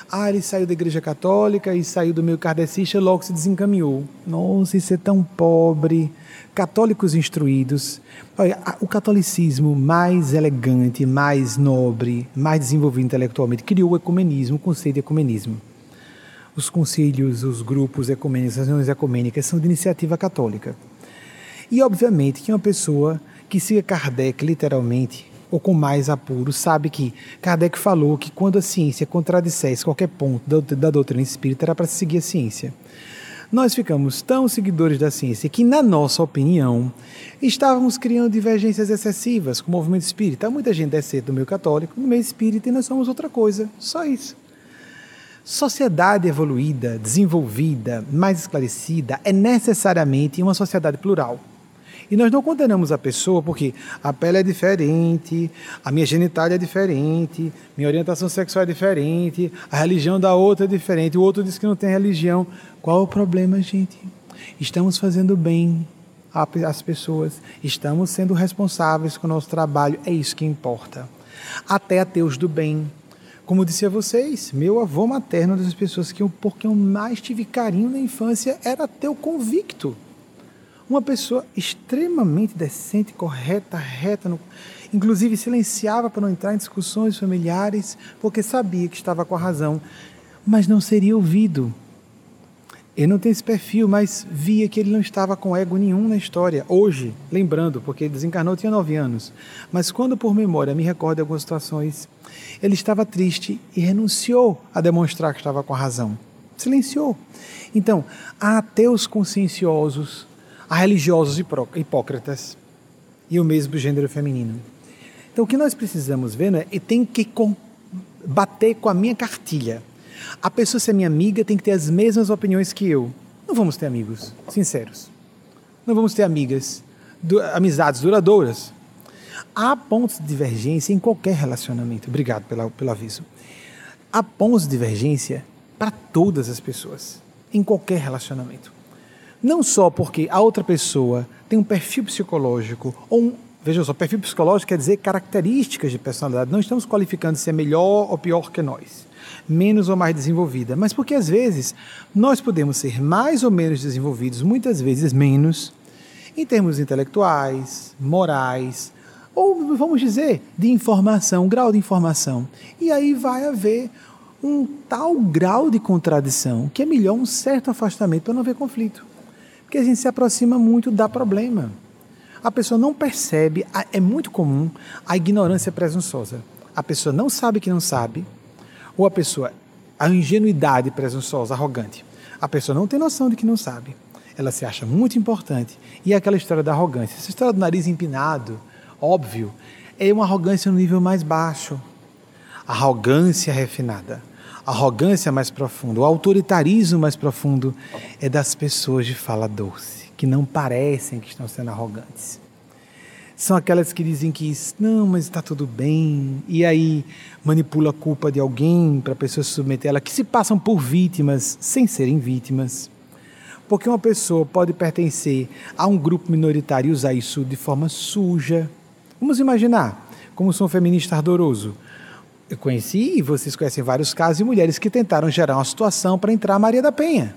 ah, ele saiu da igreja católica e saiu do meio kardecista logo se desencaminhou. Nossa, isso é tão pobre católicos instruídos. Olha, o catolicismo mais elegante, mais nobre, mais desenvolvido intelectualmente, criou o ecumenismo, o conceito de ecumenismo. Os concílios, os grupos ecumênicos, as reuniões ecumênicas são de iniciativa católica. E, obviamente, que uma pessoa que siga Kardec literalmente, ou com mais apuro, sabe que Kardec falou que quando a ciência contradissesse qualquer ponto da, da doutrina espírita, era para seguir a ciência nós ficamos tão seguidores da ciência que, na nossa opinião, estávamos criando divergências excessivas com o movimento espírita. Muita gente é do meio católico, no meio espírita, e nós somos outra coisa, só isso. Sociedade evoluída, desenvolvida, mais esclarecida, é necessariamente uma sociedade plural. E nós não condenamos a pessoa porque a pele é diferente, a minha genitália é diferente, minha orientação sexual é diferente, a religião da outra é diferente, o outro diz que não tem religião. Qual o problema, gente? Estamos fazendo bem às pessoas, estamos sendo responsáveis com o nosso trabalho, é isso que importa. Até ateus do bem. Como disse a vocês, meu avô materno, das pessoas que eu, por quem eu mais tive carinho na infância, era ateu convicto. Uma pessoa extremamente decente, correta, reta, no... inclusive silenciava para não entrar em discussões familiares, porque sabia que estava com a razão, mas não seria ouvido. Eu não tenho esse perfil, mas via que ele não estava com ego nenhum na história. Hoje, lembrando, porque ele desencarnou tinha nove anos, mas quando por memória me recordo algumas situações, ele estava triste e renunciou a demonstrar que estava com a razão. Silenciou. Então, há ateus conscienciosos a religiosos hipócritas e o mesmo gênero feminino. Então, o que nós precisamos ver né, é tem que bater com a minha cartilha. A pessoa ser minha amiga tem que ter as mesmas opiniões que eu. Não vamos ter amigos, sinceros. Não vamos ter amigas, du amizades duradouras. Há pontos de divergência em qualquer relacionamento. Obrigado pela, pelo aviso. Há pontos de divergência para todas as pessoas, em qualquer relacionamento. Não só porque a outra pessoa tem um perfil psicológico, ou um, veja só, perfil psicológico quer dizer características de personalidade. Não estamos qualificando se é melhor ou pior que nós, menos ou mais desenvolvida, mas porque às vezes nós podemos ser mais ou menos desenvolvidos, muitas vezes menos, em termos intelectuais, morais, ou vamos dizer, de informação, grau de informação. E aí vai haver um tal grau de contradição que é melhor um certo afastamento para não haver conflito que a gente se aproxima muito dá problema. A pessoa não percebe, é muito comum a ignorância presunçosa. A pessoa não sabe que não sabe, ou a pessoa, a ingenuidade presunçosa, arrogante. A pessoa não tem noção de que não sabe. Ela se acha muito importante. E é aquela história da arrogância. Essa história do nariz empinado, óbvio, é uma arrogância no nível mais baixo. Arrogância refinada arrogância mais profunda, o autoritarismo mais profundo é das pessoas de fala doce, que não parecem que estão sendo arrogantes. São aquelas que dizem que não, mas está tudo bem, e aí manipula a culpa de alguém para a pessoa se submeter a ela, que se passam por vítimas sem serem vítimas. Porque uma pessoa pode pertencer a um grupo minoritário e usar isso de forma suja. Vamos imaginar, como sou um feminista ardoroso, eu conheci, e vocês conhecem vários casos, de mulheres que tentaram gerar uma situação para entrar Maria da Penha.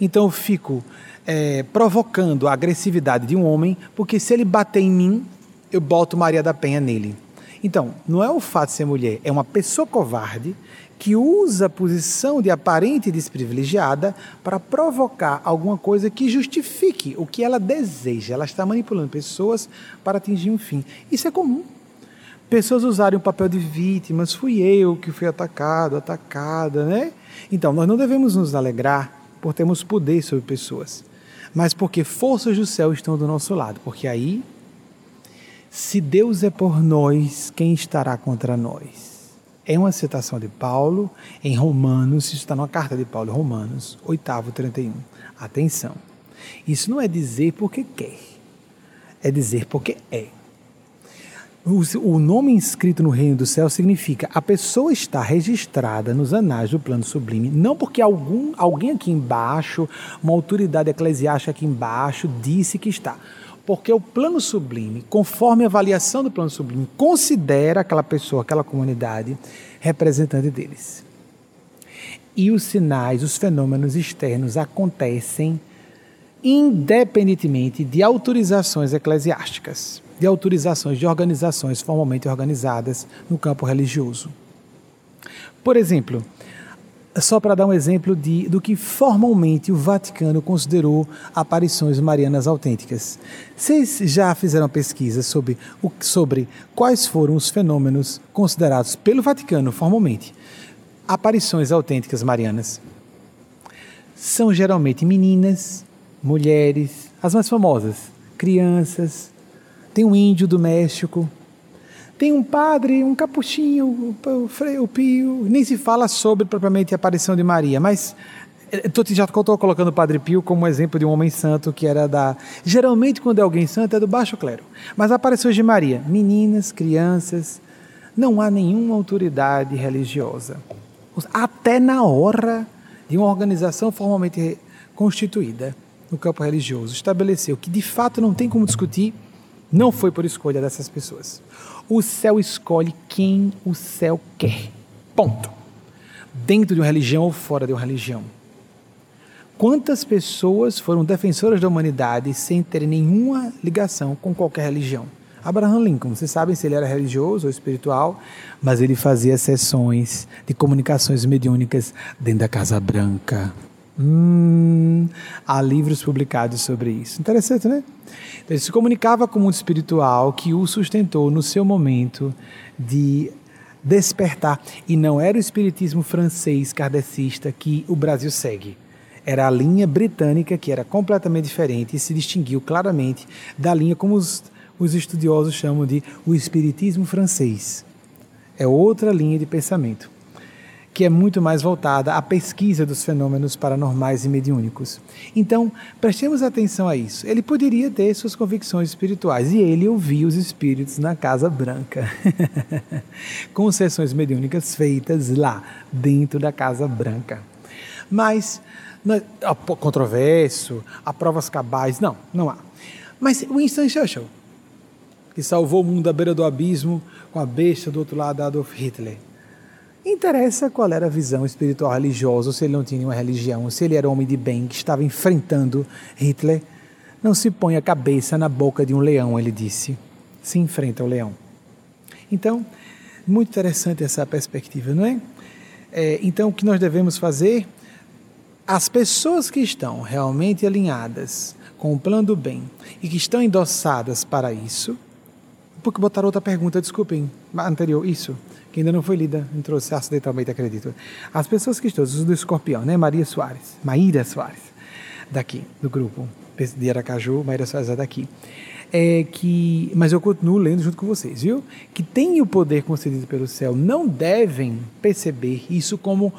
Então eu fico é, provocando a agressividade de um homem, porque se ele bater em mim, eu boto Maria da Penha nele. Então, não é o fato de ser mulher, é uma pessoa covarde que usa a posição de aparente desprivilegiada para provocar alguma coisa que justifique o que ela deseja. Ela está manipulando pessoas para atingir um fim. Isso é comum. Pessoas usarem o papel de vítimas, fui eu que fui atacado, atacada, né? Então, nós não devemos nos alegrar por termos poder sobre pessoas, mas porque forças do céu estão do nosso lado, porque aí, se Deus é por nós, quem estará contra nós? é uma citação de Paulo em Romanos, isso está numa carta de Paulo Romanos, 8, 31. Atenção. Isso não é dizer porque quer, é dizer porque é. O nome inscrito no reino do céu significa a pessoa está registrada nos anais do plano sublime, não porque algum, alguém aqui embaixo, uma autoridade eclesiástica aqui embaixo, disse que está porque o plano sublime, conforme a avaliação do plano sublime, considera aquela pessoa, aquela comunidade representante deles. E os sinais, os fenômenos externos acontecem independentemente de autorizações eclesiásticas, de autorizações de organizações formalmente organizadas no campo religioso. Por exemplo, só para dar um exemplo de, do que formalmente o Vaticano considerou aparições marianas autênticas. Vocês já fizeram pesquisa sobre, o, sobre quais foram os fenômenos considerados pelo Vaticano formalmente aparições autênticas marianas? São geralmente meninas, mulheres, as mais famosas, crianças, tem um índio do México, tem um padre, um capuchinho, o, Frei, Pio, nem se fala sobre propriamente a aparição de Maria, mas Tô, já estou colocando o Padre Pio como exemplo de um homem santo que era da. Geralmente, quando é alguém santo, é do baixo clero. Mas aparições de Maria, meninas, crianças, não há nenhuma autoridade religiosa. Até na hora de uma organização formalmente constituída no campo religioso, estabeleceu que de fato não tem como discutir, não foi por escolha dessas pessoas. O céu escolhe quem o céu quer. Ponto. Dentro de uma religião ou fora de uma religião. Quantas pessoas foram defensoras da humanidade sem ter nenhuma ligação com qualquer religião? Abraham Lincoln, vocês sabem se ele era religioso ou espiritual, mas ele fazia sessões de comunicações mediúnicas dentro da Casa Branca. Hum, há livros publicados sobre isso. Interessante, né? Então, ele se comunicava com o mundo espiritual que o sustentou no seu momento de despertar. E não era o espiritismo francês kardecista que o Brasil segue. Era a linha britânica que era completamente diferente e se distinguiu claramente da linha como os, os estudiosos chamam de o espiritismo francês. É outra linha de pensamento que é muito mais voltada à pesquisa dos fenômenos paranormais e mediúnicos. Então, prestemos atenção a isso. Ele poderia ter suas convicções espirituais e ele ouvia os espíritos na Casa Branca, com sessões mediúnicas feitas lá, dentro da Casa Branca. Mas, há controverso, há provas cabais, não, não há. Mas Winston Churchill, que salvou o mundo à beira do abismo com a besta do outro lado, Adolf Hitler interessa qual era a visão espiritual religiosa, se ele não tinha uma religião, se ele era um homem de bem que estava enfrentando Hitler. Não se põe a cabeça na boca de um leão, ele disse. Se enfrenta o leão. Então, muito interessante essa perspectiva, não é? é então, o que nós devemos fazer? As pessoas que estão realmente alinhadas com o plano do bem e que estão endossadas para isso, porque botaram outra pergunta, desculpem, anterior, isso que ainda não foi lida, entrou acidentalmente, acredito. As pessoas estão, os do escorpião, né? Maria Soares, Maíra Soares, daqui, do grupo de Aracaju, Maíra Soares é daqui. É que, mas eu continuo lendo junto com vocês, viu? Que tem o poder concedido pelo céu, não devem perceber isso como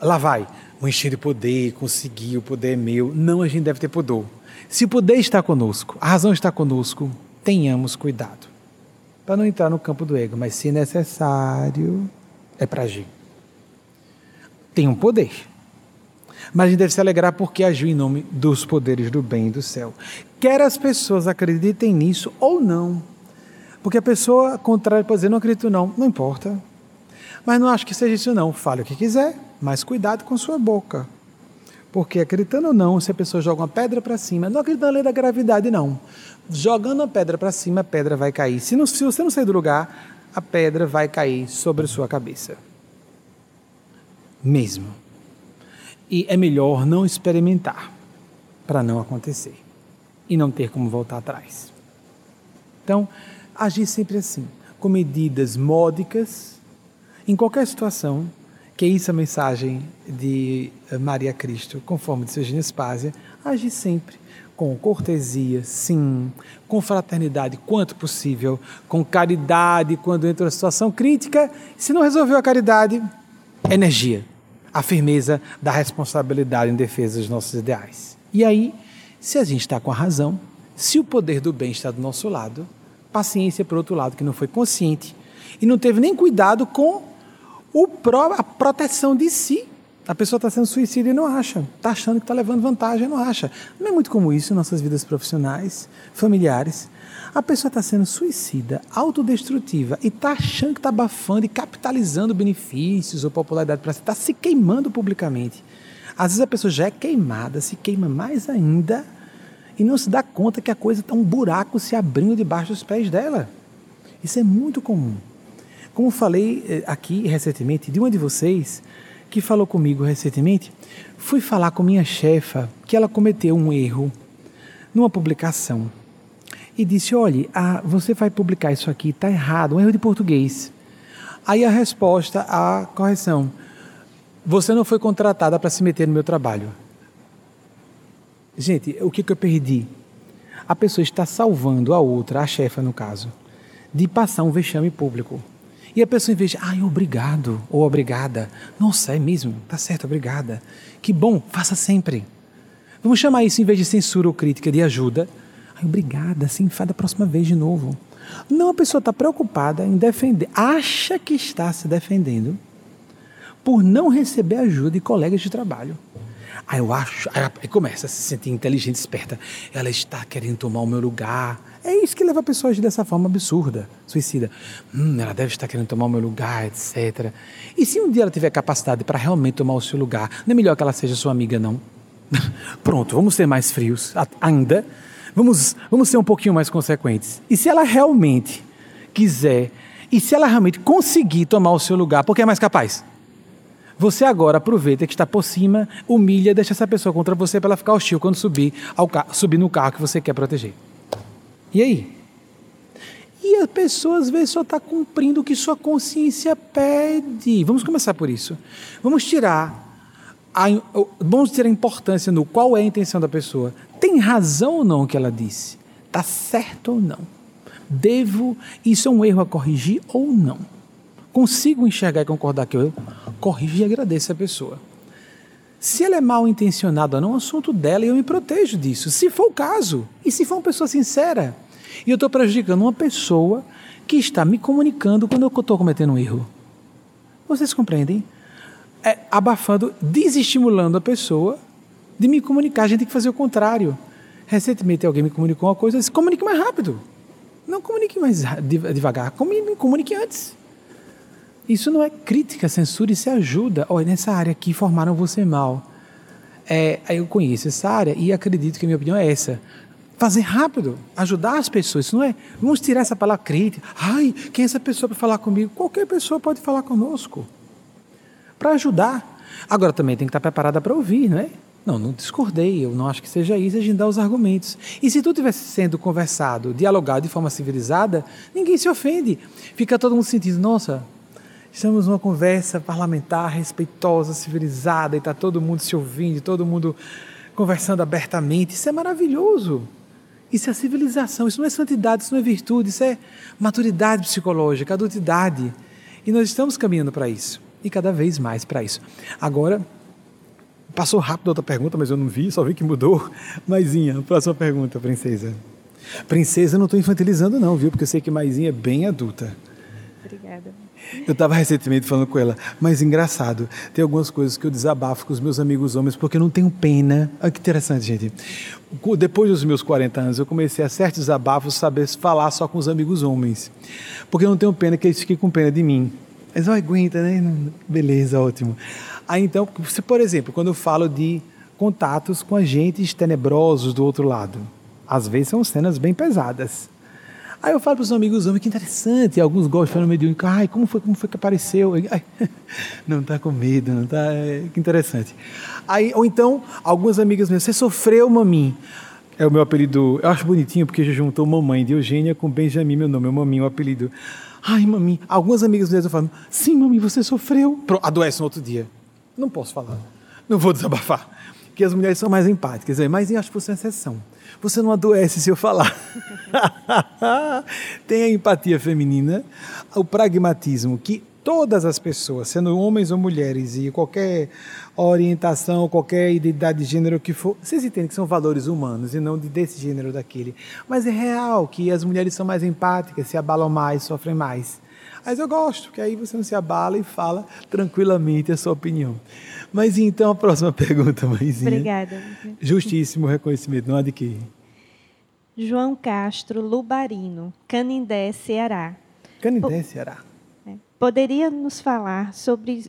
lá vai, um encher de poder, conseguir, o poder é meu. Não, a gente deve ter pudor. Se o poder está conosco, a razão está conosco, tenhamos cuidado para não entrar no campo do ego, mas se necessário, é para agir. Tem um poder. Mas a gente deve se alegrar porque agiu em nome dos poderes do bem e do céu. Quer as pessoas acreditem nisso ou não. Porque a pessoa contrária pode dizer, não acredito não, não importa. Mas não acho que seja isso não. Fale o que quiser, mas cuidado com sua boca. Porque acreditando ou não, se a pessoa joga uma pedra para cima, não acredita na lei da gravidade, não. Jogando a pedra para cima, a pedra vai cair. Se, não, se você não sair do lugar, a pedra vai cair sobre sua cabeça. Mesmo. E é melhor não experimentar para não acontecer e não ter como voltar atrás. Então, agir sempre assim, com medidas módicas, em qualquer situação, que isso a mensagem de Maria Cristo, conforme disse Eugênia Spásia, agir sempre com cortesia, sim, com fraternidade quanto possível, com caridade quando entra uma situação crítica. Se não resolveu a caridade, energia, a firmeza da responsabilidade em defesa dos nossos ideais. E aí, se a gente está com a razão, se o poder do bem está do nosso lado, paciência por outro lado que não foi consciente e não teve nem cuidado com o pró a proteção de si a pessoa está sendo suicida e não acha. Está achando que está levando vantagem e não acha. Não é muito comum isso em nossas vidas profissionais, familiares. A pessoa está sendo suicida, autodestrutiva e está achando que está abafando e capitalizando benefícios ou popularidade para si. Está se queimando publicamente. Às vezes a pessoa já é queimada, se queima mais ainda e não se dá conta que a coisa está um buraco se abrindo debaixo dos pés dela. Isso é muito comum. Como falei eh, aqui recentemente, de uma de vocês que falou comigo recentemente, fui falar com minha chefa que ela cometeu um erro numa publicação e disse: olhe, ah, você vai publicar isso aqui, está errado, um erro de português. Aí a resposta, a correção: você não foi contratada para se meter no meu trabalho. Gente, o que, que eu perdi? A pessoa está salvando a outra, a chefa no caso, de passar um vexame público. E a pessoa, em vez de, ai, obrigado ou obrigada, nossa, é mesmo, tá certo, obrigada. Que bom, faça sempre. Vamos chamar isso, em vez de censura ou crítica, de ajuda. Ai, obrigada, sim, faz da próxima vez de novo. Não, a pessoa está preocupada em defender, acha que está se defendendo por não receber ajuda de colegas de trabalho. Aí eu acho, aí começa a se sentir inteligente, esperta. Ela está querendo tomar o meu lugar é isso que leva a pessoa a agir dessa forma absurda, suicida. Hum, ela deve estar querendo tomar o meu lugar, etc. E se um dia ela tiver capacidade para realmente tomar o seu lugar, não é melhor que ela seja sua amiga, não? Pronto, vamos ser mais frios ainda. Vamos, vamos ser um pouquinho mais consequentes. E se ela realmente quiser, e se ela realmente conseguir tomar o seu lugar, porque é mais capaz? Você agora aproveita que está por cima, humilha, deixa essa pessoa contra você para ela ficar hostil quando subir, ao subir no carro que você quer proteger. E aí? E a pessoa às vezes só está cumprindo o que sua consciência pede. Vamos começar por isso. Vamos tirar a, vamos tirar a importância no qual é a intenção da pessoa. Tem razão ou não o que ela disse? Está certo ou não? Devo, isso é um erro a corrigir ou não? Consigo enxergar e concordar que eu corrijo e agradeço a pessoa. Se ela é mal intencionada ou não, é um assunto dela e eu me protejo disso, se for o caso. E se for uma pessoa sincera, e eu estou prejudicando uma pessoa que está me comunicando quando eu estou cometendo um erro. Vocês compreendem? É, abafando, desestimulando a pessoa de me comunicar. A gente tem que fazer o contrário. Recentemente alguém me comunicou uma coisa, eu disse, comunique mais rápido. Não comunique mais devagar, comunique antes. Isso não é crítica, censura, isso é ajuda. Olha, nessa área aqui formaram você mal. É, eu conheço essa área e acredito que a minha opinião é essa fazer rápido, ajudar as pessoas. Não é, vamos tirar essa palavra crítica. Ai, quem é essa pessoa para falar comigo? Qualquer pessoa pode falar conosco. Para ajudar. Agora também tem que estar preparada para ouvir, não é? Não, não discordei, eu não acho que seja isso, a gente dá os argumentos. E se tudo estivesse sendo conversado, dialogado de forma civilizada, ninguém se ofende. Fica todo mundo sentindo, nossa, estamos numa conversa parlamentar, respeitosa, civilizada, e está todo mundo se ouvindo, todo mundo conversando abertamente. Isso é maravilhoso. Isso é civilização, isso não é santidade, isso não é virtude, isso é maturidade psicológica, adultidade. E nós estamos caminhando para isso, e cada vez mais para isso. Agora, passou rápido a outra pergunta, mas eu não vi, só vi que mudou. Maisinha, próxima pergunta, princesa. Princesa, não estou infantilizando, não, viu? Porque eu sei que Maisinha é bem adulta. Obrigada. Eu estava recentemente falando com ela, mas engraçado, tem algumas coisas que eu desabafo com os meus amigos homens porque eu não tenho pena. Olha que interessante, gente. Depois dos meus 40 anos, eu comecei a certos desabafos saber falar só com os amigos homens. Porque eu não tenho pena que eles fiquem com pena de mim. Mas, ó, aguenta, né? Beleza, ótimo. Aí então, você, por exemplo, quando eu falo de contatos com agentes tenebrosos do outro lado, às vezes são cenas bem pesadas. Aí eu falo para os amigos homens, que interessante, alguns gostam no de ai, como foi, como foi que apareceu? Ai, não está com medo, não está, é, que interessante. Aí, ou então, algumas amigas minhas, você sofreu, mamim? É o meu apelido, eu acho bonitinho porque juntou mamãe de Eugênia com Benjamin, meu nome, é mamim, o apelido. Ai, mamim, algumas amigas minhas falo, sim, mamim, você sofreu. Pronto, adoece no outro dia. Não posso falar, não vou desabafar, porque as mulheres são mais empáticas, mas eu acho que você é exceção. Você não adoece se eu falar. Tem a empatia feminina, o pragmatismo, que todas as pessoas, sendo homens ou mulheres, e qualquer orientação, qualquer identidade de gênero que for, vocês entendem que são valores humanos e não de desse gênero ou daquele. Mas é real que as mulheres são mais empáticas, se abalam mais, sofrem mais. Mas eu gosto, que aí você não se abala e fala tranquilamente a sua opinião. Mas então a próxima pergunta, mãezinha. Obrigada. Justíssimo reconhecimento, não que. João Castro Lubarino, Canindé, Ceará. Canindé, Ceará. É. Poderia nos falar sobre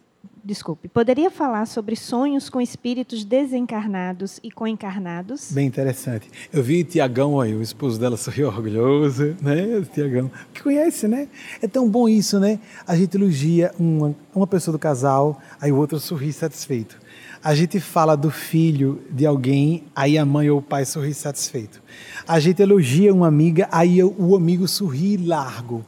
desculpe, poderia falar sobre sonhos com espíritos desencarnados e com encarnados? Bem interessante. Eu vi Tiagão aí, o esposo dela sorriu orgulhoso, né? Tiagão, que conhece, né? É tão bom isso, né? A gente elogia uma, uma pessoa do casal, aí o outro sorri satisfeito. A gente fala do filho de alguém, aí a mãe ou o pai sorri satisfeito. A gente elogia uma amiga, aí o amigo sorri largo.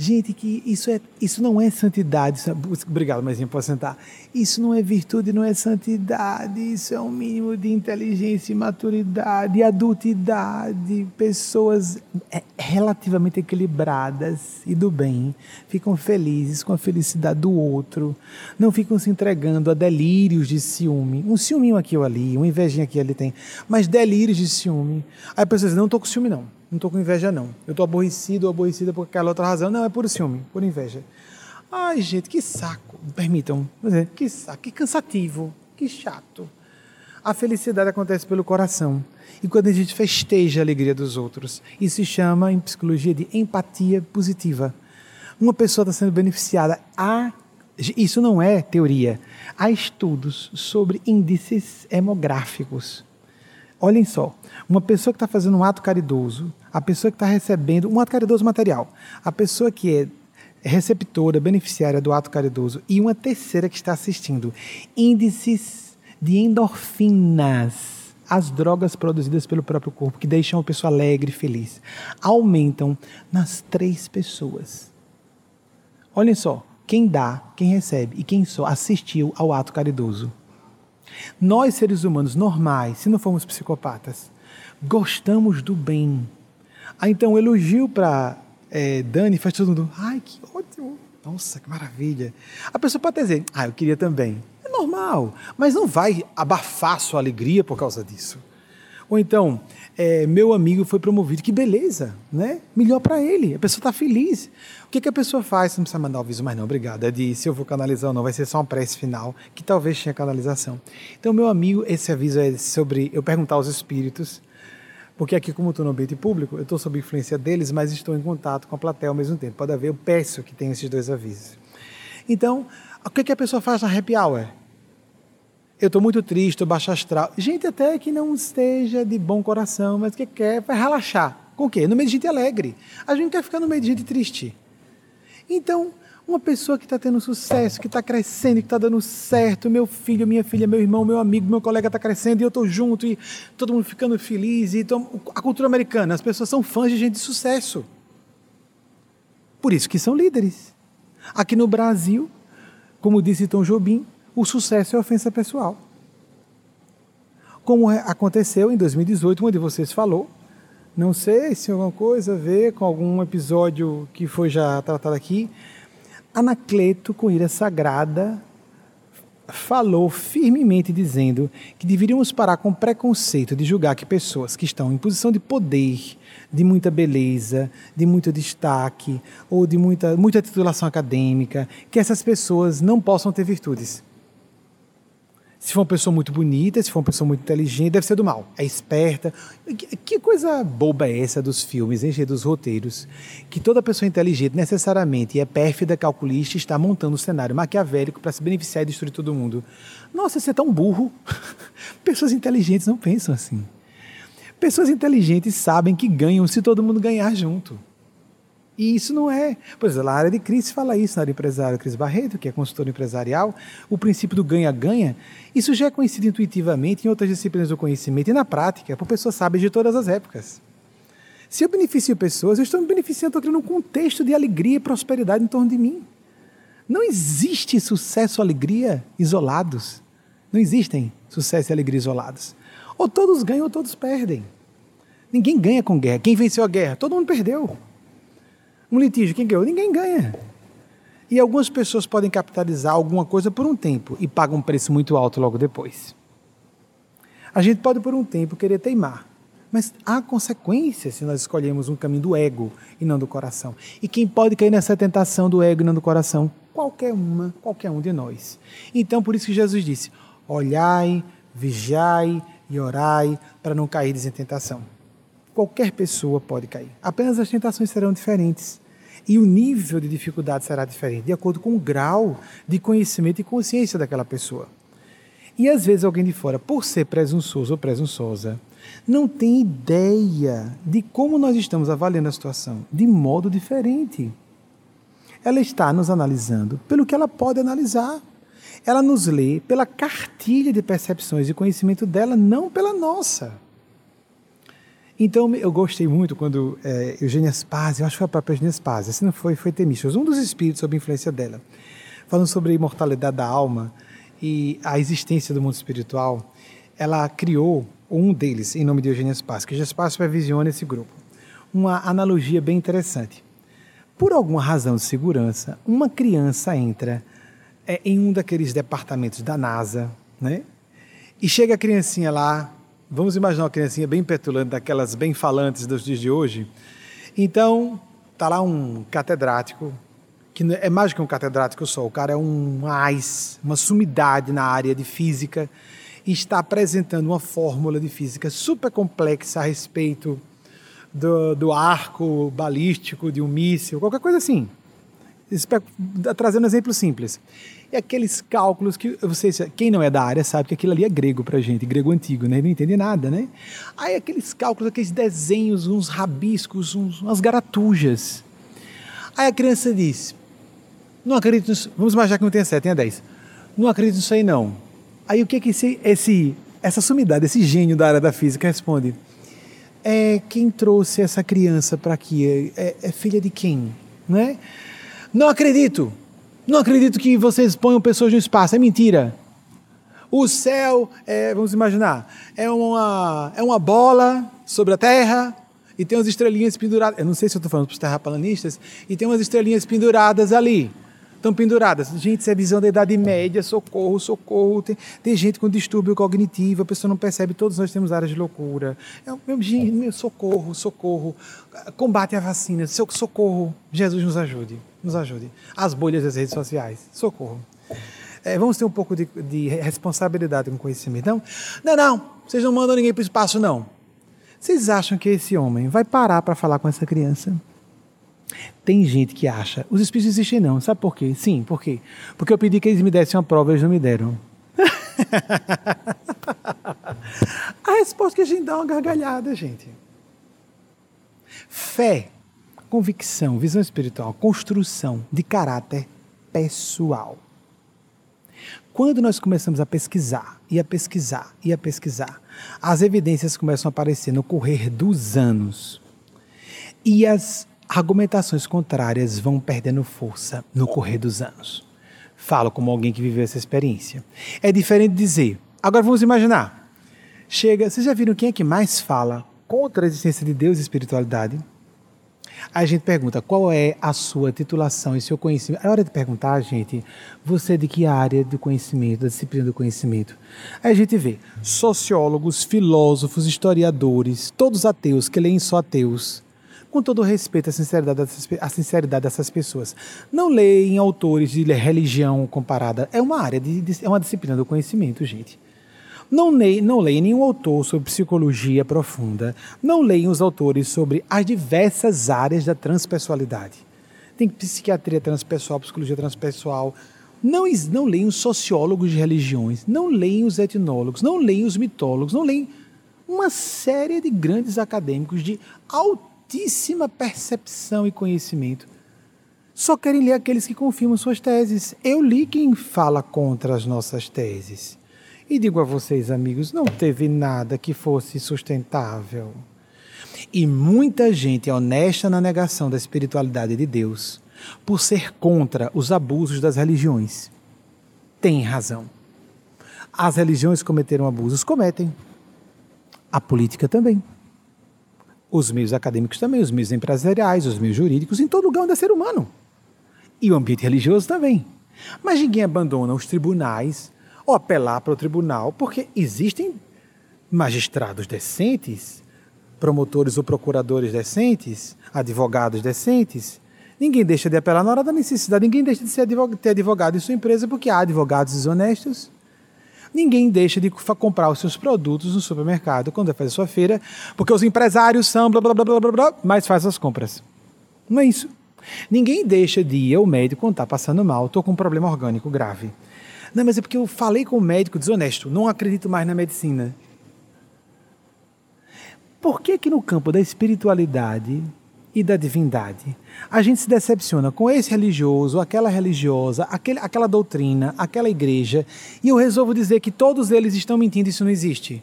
Gente, que isso, é, isso não é santidade. Isso é, obrigado, mas pode sentar. Isso não é virtude, não é santidade. Isso é um mínimo de inteligência maturidade, adultidade. Pessoas é, relativamente equilibradas e do bem ficam felizes com a felicidade do outro. Não ficam se entregando a delírios de ciúme. Um ciúminho aqui ou ali, uma invejinha aqui ou ali tem. Mas delírios de ciúme. Aí a pessoa diz: não estou com ciúme, não não estou com inveja, não. Eu estou aborrecido ou aborrecida por aquela outra razão. Não, é por ciúme, por inveja. Ai, gente, que saco. Permitam. Que saco, que cansativo, que chato. A felicidade acontece pelo coração. E quando a gente festeja a alegria dos outros, isso se chama, em psicologia, de empatia positiva. Uma pessoa está sendo beneficiada. Isso não é teoria. Há estudos sobre índices hemográficos. Olhem só, uma pessoa que está fazendo um ato caridoso, a pessoa que está recebendo um ato caridoso material, a pessoa que é receptora, beneficiária do ato caridoso e uma terceira que está assistindo. Índices de endorfinas, as drogas produzidas pelo próprio corpo, que deixam a pessoa alegre e feliz, aumentam nas três pessoas. Olhem só, quem dá, quem recebe e quem só assistiu ao ato caridoso. Nós, seres humanos normais, se não formos psicopatas, gostamos do bem. Ah, então, elogio para é, Dani faz todo mundo, ai, que ótimo, nossa, que maravilha. A pessoa pode dizer, ah, eu queria também. É normal, mas não vai abafar sua alegria por causa disso. Ou então, é, meu amigo foi promovido, que beleza, né? Melhor para ele, a pessoa está feliz. O que, que a pessoa faz? Não precisa mandar o aviso mais não, obrigado. É de se eu vou canalizar ou não, vai ser só uma prece final, que talvez tenha canalização. Então, meu amigo, esse aviso é sobre eu perguntar aos espíritos, porque aqui, como estou no ambiente público, eu estou sob influência deles, mas estou em contato com a plateia ao mesmo tempo. Pode haver, eu peço que tenha esses dois avisos. Então, o que, que a pessoa faz na happy hour? eu estou muito triste, estou baixo astral. Gente até que não esteja de bom coração, mas que quer vai relaxar. Com o quê? No meio de gente alegre. A gente quer ficar no meio de gente triste. Então, uma pessoa que está tendo sucesso, que está crescendo, que está dando certo, meu filho, minha filha, meu irmão, meu amigo, meu colega está crescendo e eu estou junto e todo mundo ficando feliz. E então, a cultura americana, as pessoas são fãs de gente de sucesso. Por isso que são líderes. Aqui no Brasil, como disse Tom Jobim, o sucesso é ofensa pessoal. Como é, aconteceu em 2018, onde vocês falou, não sei se alguma coisa a ver com algum episódio que foi já tratado aqui, Anacleto, com ira sagrada, falou firmemente dizendo que deveríamos parar com o preconceito de julgar que pessoas que estão em posição de poder, de muita beleza, de muito destaque ou de muita, muita titulação acadêmica, que essas pessoas não possam ter virtudes. Se for uma pessoa muito bonita, se for uma pessoa muito inteligente, deve ser do mal. É esperta. Que coisa boba é essa dos filmes, hein, dos roteiros? Que toda pessoa inteligente necessariamente é pérfida, calculista está montando um cenário maquiavélico para se beneficiar e destruir todo mundo. Nossa, você é tão burro. Pessoas inteligentes não pensam assim. Pessoas inteligentes sabem que ganham se todo mundo ganhar junto. E isso não é. Por exemplo, a área de Cris fala isso, na área empresário Cris Barreto, que é consultor empresarial, o princípio do ganha-ganha, isso já é conhecido intuitivamente em outras disciplinas do conhecimento e na prática, por pessoas sábias de todas as épocas. Se eu beneficio pessoas, eu estou me beneficiando, estou criando um contexto de alegria e prosperidade em torno de mim. Não existe sucesso e alegria isolados. Não existem sucesso e alegria isolados. Ou todos ganham ou todos perdem. Ninguém ganha com guerra. Quem venceu a guerra? Todo mundo perdeu. Um litígio, quem ganhou? Ninguém ganha. E algumas pessoas podem capitalizar alguma coisa por um tempo e pagam um preço muito alto logo depois. A gente pode por um tempo querer teimar, mas há consequências se nós escolhemos um caminho do ego e não do coração. E quem pode cair nessa tentação do ego e não do coração? Qualquer uma, qualquer um de nós. Então, por isso que Jesus disse: olhai, vigiai e orai para não cair em tentação. Qualquer pessoa pode cair. Apenas as tentações serão diferentes. E o nível de dificuldade será diferente, de acordo com o grau de conhecimento e consciência daquela pessoa. E às vezes alguém de fora, por ser presunçoso ou presunçosa, não tem ideia de como nós estamos avaliando a situação de modo diferente. Ela está nos analisando pelo que ela pode analisar. Ela nos lê pela cartilha de percepções e conhecimento dela, não pela nossa. Então eu gostei muito quando é, Eugênia Spaz, eu acho que foi a própria Eugênia Spaz, se não foi, foi Temístios, um dos espíritos sob influência dela, falando sobre a imortalidade da alma e a existência do mundo espiritual, ela criou um deles, em nome de Eugênia Spaz, que Eugênia Spaz supervisiona esse grupo. Uma analogia bem interessante. Por alguma razão de segurança, uma criança entra é, em um daqueles departamentos da NASA, né? E chega a criancinha lá, Vamos imaginar uma criancinha bem petulante, daquelas bem falantes dos dias de hoje. Então, tá lá um catedrático, que é mais do que um catedrático só, o cara é um AIS, uma sumidade na área de física, e está apresentando uma fórmula de física super complexa a respeito do, do arco balístico de um míssil, qualquer coisa assim. Trazendo um exemplo simples. E aqueles cálculos que vocês, quem não é da área sabe que aquilo ali é grego pra gente, grego antigo, né? Não entende nada, né? Aí aqueles cálculos, aqueles desenhos, uns rabiscos, uns, umas garatujas. Aí a criança diz: Não acredito nisso. Vamos imaginar que não tenha 7, tenha 10. Não acredito nisso aí, não. Aí o que é que esse, esse, essa sumidade, esse gênio da área da física responde? É quem trouxe essa criança para aqui? É, é, é filha de quem? Né? Não acredito. Não acredito que vocês ponham pessoas no espaço. É mentira. O céu, é, vamos imaginar, é uma, é uma bola sobre a terra e tem umas estrelinhas penduradas. Eu não sei se eu estou falando para os terraplanistas. E tem umas estrelinhas penduradas ali. Estão penduradas. Gente, isso é visão da Idade Média, socorro, socorro. Tem, tem gente com distúrbio cognitivo, a pessoa não percebe, todos nós temos áreas de loucura. É, meu, meu, socorro, socorro. Combate a vacina, socorro. Jesus nos ajude nos ajude. As bolhas das redes sociais, socorro. É, vamos ter um pouco de, de, responsabilidade com o conhecimento. Não, não, não, vocês não mandam ninguém para o espaço, não. Vocês acham que esse homem vai parar para falar com essa criança? Tem gente que acha, os espíritos existem não, sabe por quê? Sim, por quê? Porque eu pedi que eles me dessem uma prova, eles não me deram. a resposta é que a gente dá uma gargalhada, gente. Fé convicção, visão espiritual, construção de caráter pessoal. Quando nós começamos a pesquisar, e a pesquisar, e a pesquisar, as evidências começam a aparecer no correr dos anos. E as argumentações contrárias vão perdendo força no correr dos anos. Falo como alguém que viveu essa experiência. É diferente dizer. Agora vamos imaginar. Chega, vocês já viram quem é que mais fala contra a existência de Deus e espiritualidade? A gente pergunta qual é a sua titulação e seu conhecimento. É hora de perguntar, gente, você de que área do conhecimento, da disciplina do conhecimento? Aí a gente vê sociólogos, filósofos, historiadores, todos ateus que leem só ateus. Com todo respeito à sinceridade, dessas, à sinceridade dessas pessoas. Não leem autores de religião comparada. É uma área, de, é uma disciplina do conhecimento, gente. Não, leem, não leem nenhum autor sobre psicologia profunda. Não leem os autores sobre as diversas áreas da transpessoalidade. Tem psiquiatria transpessoal, psicologia transpessoal. Não, não os sociólogos de religiões, não leem os etnólogos, não leem os mitólogos, não leem uma série de grandes acadêmicos de altíssima percepção e conhecimento, só querem ler aqueles que confirmam suas teses. Eu li quem fala contra as nossas teses. E digo a vocês, amigos, não teve nada que fosse sustentável. E muita gente é honesta na negação da espiritualidade de Deus por ser contra os abusos das religiões. Tem razão. As religiões cometeram abusos? Cometem. A política também. Os meios acadêmicos também, os meios empresariais, os meios jurídicos, em todo lugar onde é ser humano. E o ambiente religioso também. Mas ninguém abandona os tribunais ou apelar para o tribunal, porque existem magistrados decentes, promotores ou procuradores decentes, advogados decentes. Ninguém deixa de apelar na hora da necessidade, ninguém deixa de ser advogado, ter advogado em sua empresa porque há advogados desonestos. Ninguém deixa de comprar os seus produtos no supermercado quando vai fazer sua feira, porque os empresários são blá blá blá blá blá, blá mas faz as compras. Não é isso. Ninguém deixa de ir ao médico quando está passando mal, estou com um problema orgânico grave. Não, mas é porque eu falei com o um médico desonesto, não acredito mais na medicina. Por que que no campo da espiritualidade e da divindade a gente se decepciona com esse religioso, aquela religiosa, aquele, aquela doutrina, aquela igreja, e eu resolvo dizer que todos eles estão mentindo isso não existe?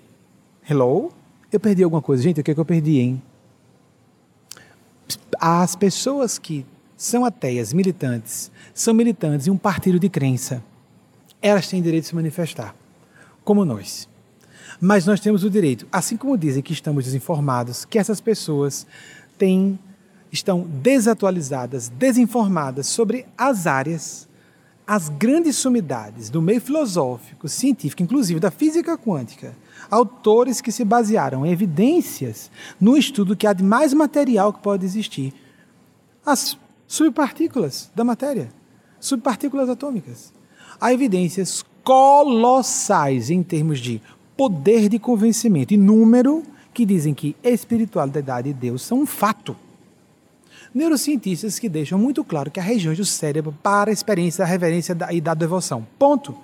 Hello? Eu perdi alguma coisa. Gente, o que, é que eu perdi, hein? As pessoas que são ateias, militantes, são militantes em um partido de crença. Elas têm direito de se manifestar, como nós. Mas nós temos o direito, assim como dizem que estamos desinformados, que essas pessoas têm, estão desatualizadas, desinformadas sobre as áreas, as grandes sumidades do meio filosófico, científico, inclusive da física quântica. Autores que se basearam em evidências no estudo que há de mais material que pode existir. As subpartículas da matéria, subpartículas atômicas. Há evidências colossais em termos de poder de convencimento e número que dizem que espiritualidade e Deus são um fato. Neurocientistas que deixam muito claro que há regiões do cérebro para a experiência da reverência e da devoção. Ponto.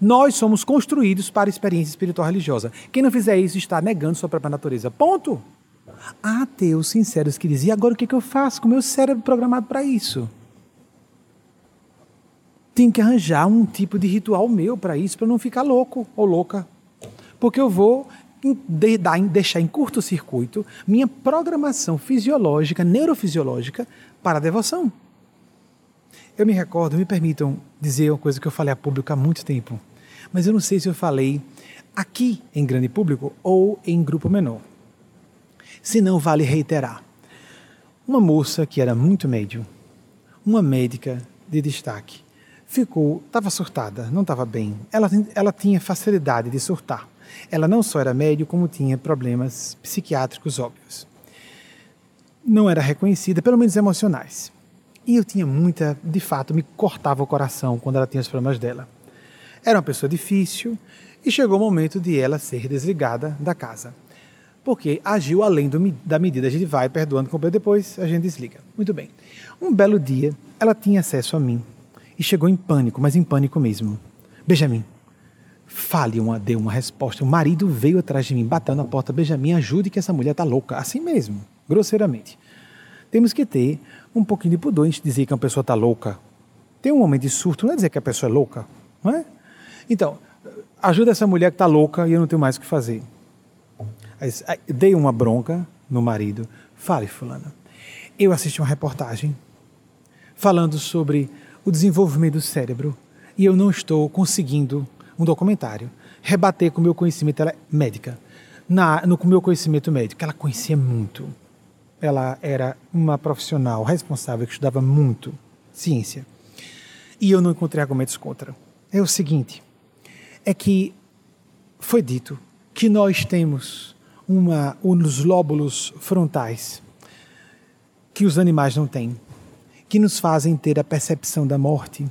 Nós somos construídos para a experiência espiritual religiosa. Quem não fizer isso está negando sua própria natureza. Ponto. Há ateus sinceros que dizem: e agora o que, eu faço com o meu cérebro programado para isso? Tem que arranjar um tipo de ritual meu para isso, para não ficar louco ou louca porque eu vou deixar em curto-circuito minha programação fisiológica, neurofisiológica para a devoção. Eu me recordo, me permitam dizer uma coisa que eu falei a público há muito tempo, mas eu não sei se eu falei aqui em grande público ou em grupo menor. Se não, vale reiterar. Uma moça que era muito médium, uma médica de destaque, ficou, estava surtada, não estava bem. Ela, ela tinha facilidade de surtar. Ela não só era médio, como tinha problemas psiquiátricos óbvios. Não era reconhecida, pelo menos emocionais. E eu tinha muita, de fato, me cortava o coração quando ela tinha os problemas dela. Era uma pessoa difícil e chegou o momento de ela ser desligada da casa. Porque agiu além do, da medida. A gente vai perdoando depois a gente desliga. Muito bem. Um belo dia, ela tinha acesso a mim e chegou em pânico, mas em pânico mesmo. Benjamin, Fale, uma, dê uma resposta. O marido veio atrás de mim, bateu na porta. Benjamin, ajude que essa mulher está louca. Assim mesmo, grosseiramente. Temos que ter um pouquinho de pudor em dizer que uma pessoa está louca. Tem um momento de surto, não é dizer que a pessoa é louca, não é? Então, ajuda essa mulher que está louca e eu não tenho mais o que fazer. Dei uma bronca no marido. Fale, fulana. Eu assisti uma reportagem falando sobre o desenvolvimento do cérebro e eu não estou conseguindo um documentário, rebater com o meu conhecimento ela, médica. Na, no, com o meu conhecimento médico, ela conhecia muito. Ela era uma profissional responsável que estudava muito ciência. E eu não encontrei argumentos contra. É o seguinte: é que foi dito que nós temos uma, uns lóbulos frontais que os animais não têm, que nos fazem ter a percepção da morte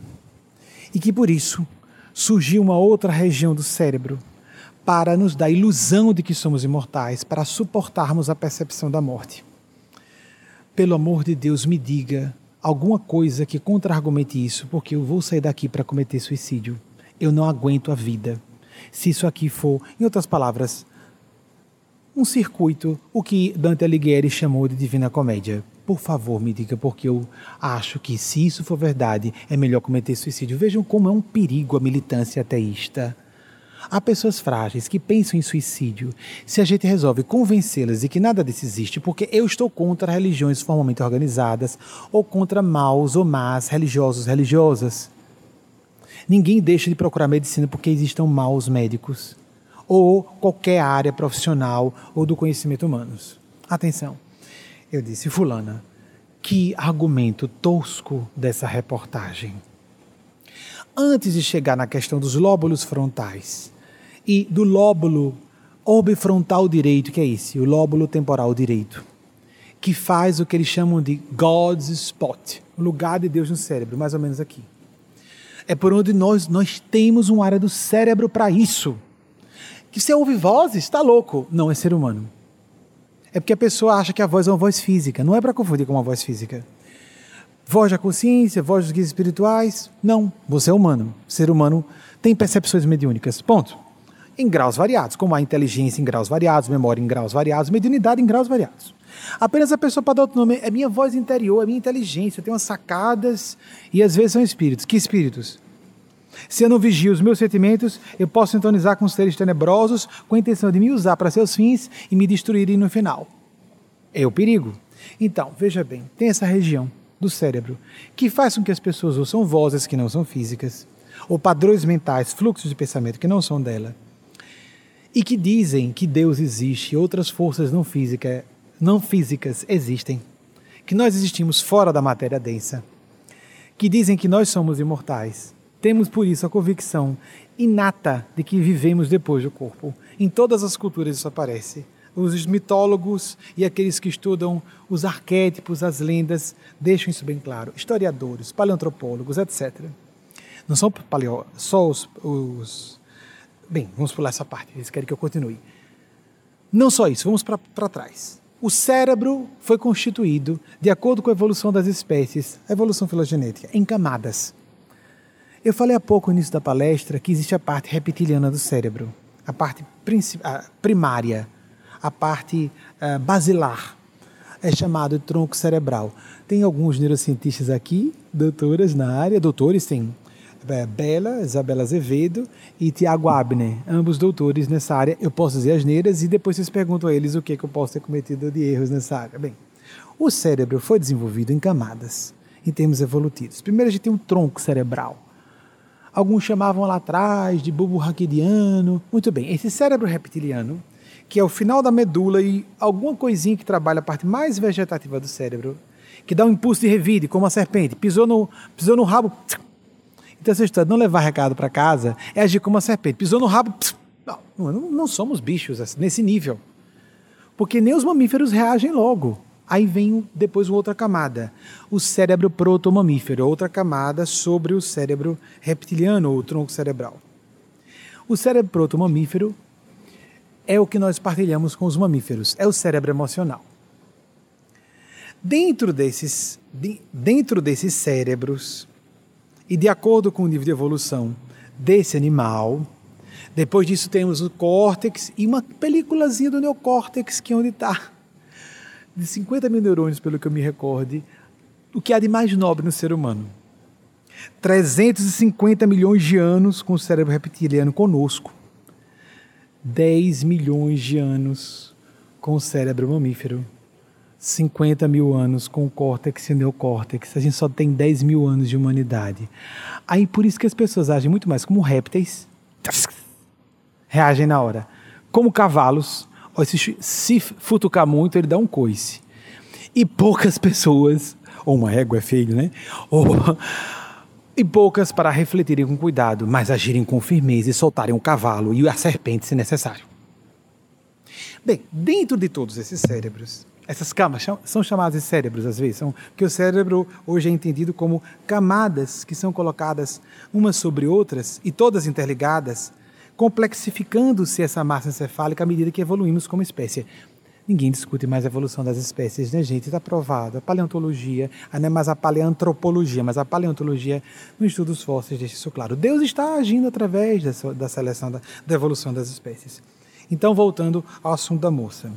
e que por isso surgiu uma outra região do cérebro para nos dar a ilusão de que somos imortais, para suportarmos a percepção da morte. Pelo amor de Deus, me diga alguma coisa que contra-argumente isso, porque eu vou sair daqui para cometer suicídio. Eu não aguento a vida. Se isso aqui for, em outras palavras, um circuito, o que Dante Alighieri chamou de Divina Comédia. Por favor, me diga, porque eu acho que, se isso for verdade, é melhor cometer suicídio. Vejam como é um perigo a militância ateísta. Há pessoas frágeis que pensam em suicídio. Se a gente resolve convencê-las de que nada disso existe, porque eu estou contra religiões formalmente organizadas ou contra maus ou más religiosos, religiosas. Ninguém deixa de procurar medicina porque existam maus médicos ou qualquer área profissional ou do conhecimento humanos. Atenção, eu disse, Fulana, que argumento tosco dessa reportagem. Antes de chegar na questão dos lóbulos frontais e do lóbulo orbifrontal direito, que é esse, o lóbulo temporal direito, que faz o que eles chamam de God's spot, o lugar de Deus no cérebro, mais ou menos aqui. É por onde nós, nós temos uma área do cérebro para isso que você ouve vozes, está louco. Não, é ser humano. É porque a pessoa acha que a voz é uma voz física. Não é para confundir com uma voz física. Voz da consciência, voz dos guias espirituais. Não, você é humano. Ser humano tem percepções mediúnicas. Ponto. Em graus variados, como a inteligência em graus variados, memória em graus variados, mediunidade em graus variados. Apenas a pessoa pode dar outro nome. É minha voz interior, é minha inteligência, eu tenho umas sacadas e às vezes são espíritos. Que espíritos? Se eu não vigio os meus sentimentos, eu posso sintonizar com seres tenebrosos com a intenção de me usar para seus fins e me destruírem no final. É o perigo. Então, veja bem, tem essa região do cérebro que faz com que as pessoas ouçam vozes que não são físicas, ou padrões mentais, fluxos de pensamento que não são dela, e que dizem que Deus existe outras forças não, física, não físicas existem, que nós existimos fora da matéria densa, que dizem que nós somos imortais temos por isso a convicção inata de que vivemos depois do corpo. Em todas as culturas isso aparece. Os mitólogos e aqueles que estudam os arquétipos, as lendas, deixam isso bem claro. Historiadores, paleoantropólogos, etc. Não são paleo, só os, os. Bem, vamos pular essa parte, eles querem que eu continue. Não só isso, vamos para trás. O cérebro foi constituído, de acordo com a evolução das espécies, a evolução filogenética, em camadas. Eu falei há pouco no início da palestra que existe a parte reptiliana do cérebro, a parte a primária, a parte uh, basilar, é chamado de tronco cerebral. Tem alguns neurocientistas aqui, doutoras na área, doutores, tem é, Bela, Isabela Azevedo e Tiago Abner, ambos doutores nessa área. Eu posso dizer as neiras e depois vocês perguntam a eles o que, que eu posso ter cometido de erros nessa área. Bem, o cérebro foi desenvolvido em camadas, em termos evolutivos. Primeiro a gente tem um tronco cerebral, Alguns chamavam lá atrás de bulbo raquidiano. Muito bem, esse cérebro reptiliano, que é o final da medula e alguma coisinha que trabalha a parte mais vegetativa do cérebro, que dá um impulso de revide, como a serpente, pisou no, pisou no rabo. Então, essa história de não levar recado para casa é agir como a serpente, pisou no rabo. Não, não, não somos bichos assim, nesse nível. Porque nem os mamíferos reagem logo. Aí vem depois uma outra camada, o cérebro protomamífero, outra camada sobre o cérebro reptiliano ou tronco cerebral. O cérebro protomamífero é o que nós partilhamos com os mamíferos, é o cérebro emocional. Dentro desses, dentro desses cérebros, e de acordo com o nível de evolução desse animal, depois disso temos o córtex e uma películazinha do neocórtex, que é onde está de 50 mil neurônios, pelo que eu me recorde, o que há de mais nobre no ser humano. 350 milhões de anos com o cérebro reptiliano conosco. 10 milhões de anos com o cérebro mamífero. 50 mil anos com o córtex e neocórtex. A gente só tem 10 mil anos de humanidade. Aí por isso que as pessoas agem muito mais como répteis. Reagem na hora. Como cavalos se, se futucar muito, ele dá um coice. E poucas pessoas, ou uma égua é feio, né? Ou, e poucas para refletirem com cuidado, mas agirem com firmeza e soltarem o cavalo e a serpente se necessário. Bem, dentro de todos esses cérebros, essas camas são chamadas de cérebros às vezes, são, porque o cérebro hoje é entendido como camadas que são colocadas umas sobre outras e todas interligadas complexificando-se essa massa encefálica à medida que evoluímos como espécie. Ninguém discute mais a evolução das espécies, né, gente? Está provado. A paleontologia, não é mais a paleantropologia, mas a paleontologia, no estudo dos fósseis, deixa isso claro. Deus está agindo através da, da seleção, da, da evolução das espécies. Então, voltando ao assunto da moça.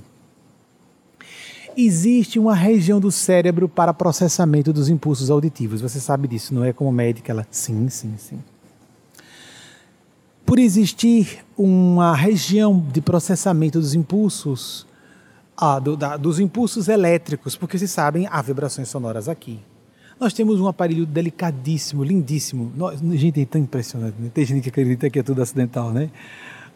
Existe uma região do cérebro para processamento dos impulsos auditivos. Você sabe disso, não é como médica? Ela, sim, sim, sim. Por existir uma região de processamento dos impulsos, ah, do, da, dos impulsos elétricos, porque vocês sabem, há vibrações sonoras aqui. Nós temos um aparelho delicadíssimo, lindíssimo. Nós, gente, é tão impressionante. Né? Tem gente que acredita que é tudo acidental, né?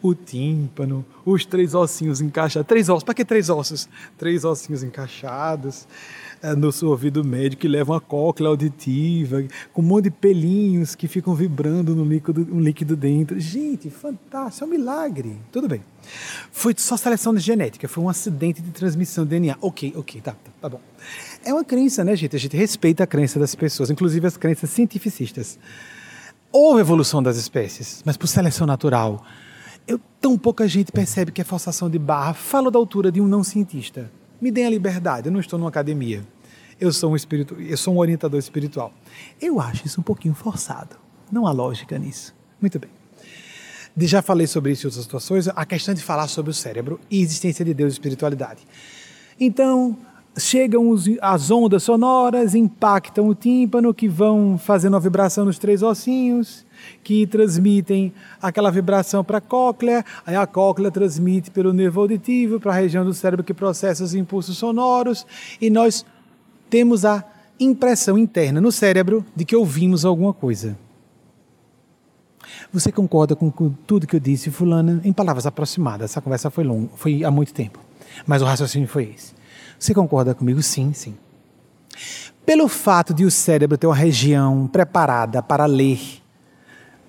o tímpano, os três ossinhos encaixados. Três ossos, para que três ossos? Três ossinhos encaixados no seu ouvido médio que levam a cóclea auditiva, com um monte de pelinhos que ficam vibrando no líquido, um líquido dentro. Gente, fantástico, é um milagre. Tudo bem. Foi só seleção de genética, foi um acidente de transmissão de DNA. Ok, ok, tá, tá, tá bom. É uma crença, né, gente? A gente respeita a crença das pessoas, inclusive as crenças cientificistas. Houve evolução das espécies, mas por seleção natural eu, tão pouca gente percebe que é forçação de barra. Falo da altura de um não cientista. Me deem a liberdade, eu não estou numa academia. Eu sou um espírito, eu sou um orientador espiritual. Eu acho isso um pouquinho forçado. Não há lógica nisso. Muito bem. Já falei sobre isso em outras situações, a questão de falar sobre o cérebro e existência de Deus e espiritualidade. Então, chegam os, as ondas sonoras, impactam o tímpano, que vão fazendo a vibração nos três ossinhos, que transmitem aquela vibração para a cóclea, aí a cóclea transmite pelo nervo auditivo para a região do cérebro que processa os impulsos sonoros, e nós temos a impressão interna no cérebro de que ouvimos alguma coisa. Você concorda com, tudo que eu disse, fulana? Em palavras aproximadas, essa conversa foi longa, foi há muito tempo, mas o raciocínio foi esse. Você concorda comigo? Sim, sim. Pelo fato de o cérebro ter uma região preparada para ler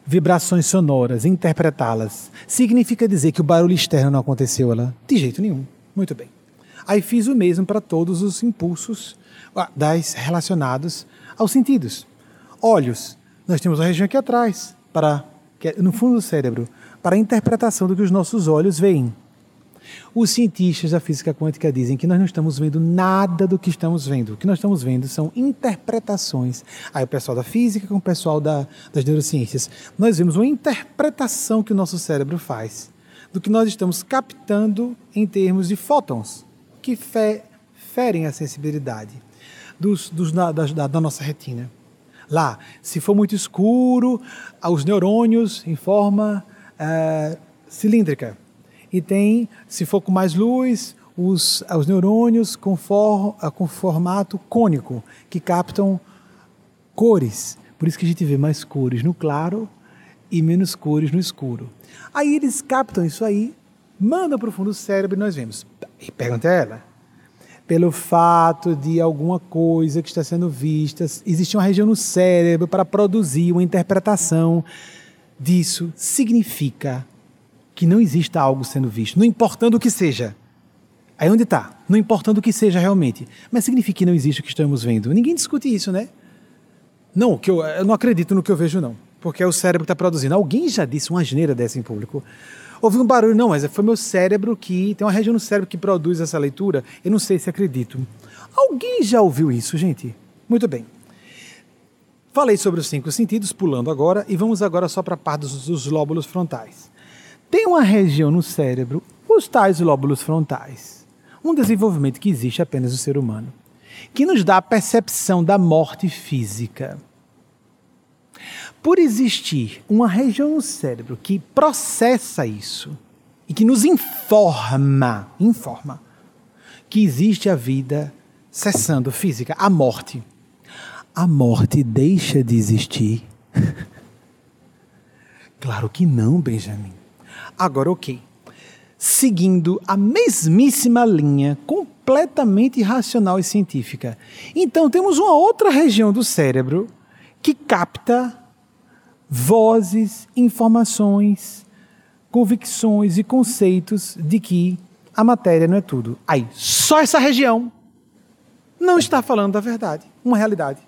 vibrações sonoras, interpretá-las, significa dizer que o barulho externo não aconteceu lá? De jeito nenhum. Muito bem. Aí fiz o mesmo para todos os impulsos ah, das relacionados aos sentidos. Olhos, nós temos a região aqui atrás, para é no fundo do cérebro, para a interpretação do que os nossos olhos veem. Os cientistas da física quântica dizem que nós não estamos vendo nada do que estamos vendo. O que nós estamos vendo são interpretações. Aí o pessoal da física com o pessoal da, das neurociências. Nós vemos uma interpretação que o nosso cérebro faz do que nós estamos captando em termos de fótons, que fe, ferem a sensibilidade dos, dos, da, da, da nossa retina. Lá, se for muito escuro, os neurônios em forma uh, cilíndrica e tem, se for com mais luz, os, os neurônios com, for, com formato cônico, que captam cores. Por isso que a gente vê mais cores no claro e menos cores no escuro. Aí eles captam isso aí, mandam para o fundo do cérebro e nós vemos. E pergunta a ela. Pelo fato de alguma coisa que está sendo vista, existe uma região no cérebro para produzir uma interpretação disso. Significa que não exista algo sendo visto, não importando o que seja. Aí onde está? Não importando o que seja realmente. Mas significa que não existe o que estamos vendo. Ninguém discute isso, né? Não, que eu, eu não acredito no que eu vejo, não. Porque é o cérebro que está produzindo. Alguém já disse uma asneira dessa em público. Houve um barulho, não, mas foi meu cérebro que. Tem uma região no cérebro que produz essa leitura. Eu não sei se acredito. Alguém já ouviu isso, gente? Muito bem. Falei sobre os cinco sentidos, pulando agora, e vamos agora só para a parte dos, dos lóbulos frontais. Tem uma região no cérebro, os tais lóbulos frontais, um desenvolvimento que existe apenas no ser humano, que nos dá a percepção da morte física. Por existir uma região no cérebro que processa isso e que nos informa, informa que existe a vida cessando física, a morte. A morte deixa de existir? claro que não, Benjamin. Agora, ok. Seguindo a mesmíssima linha, completamente racional e científica. Então, temos uma outra região do cérebro que capta vozes, informações, convicções e conceitos de que a matéria não é tudo. Aí, só essa região não está falando da verdade, uma realidade.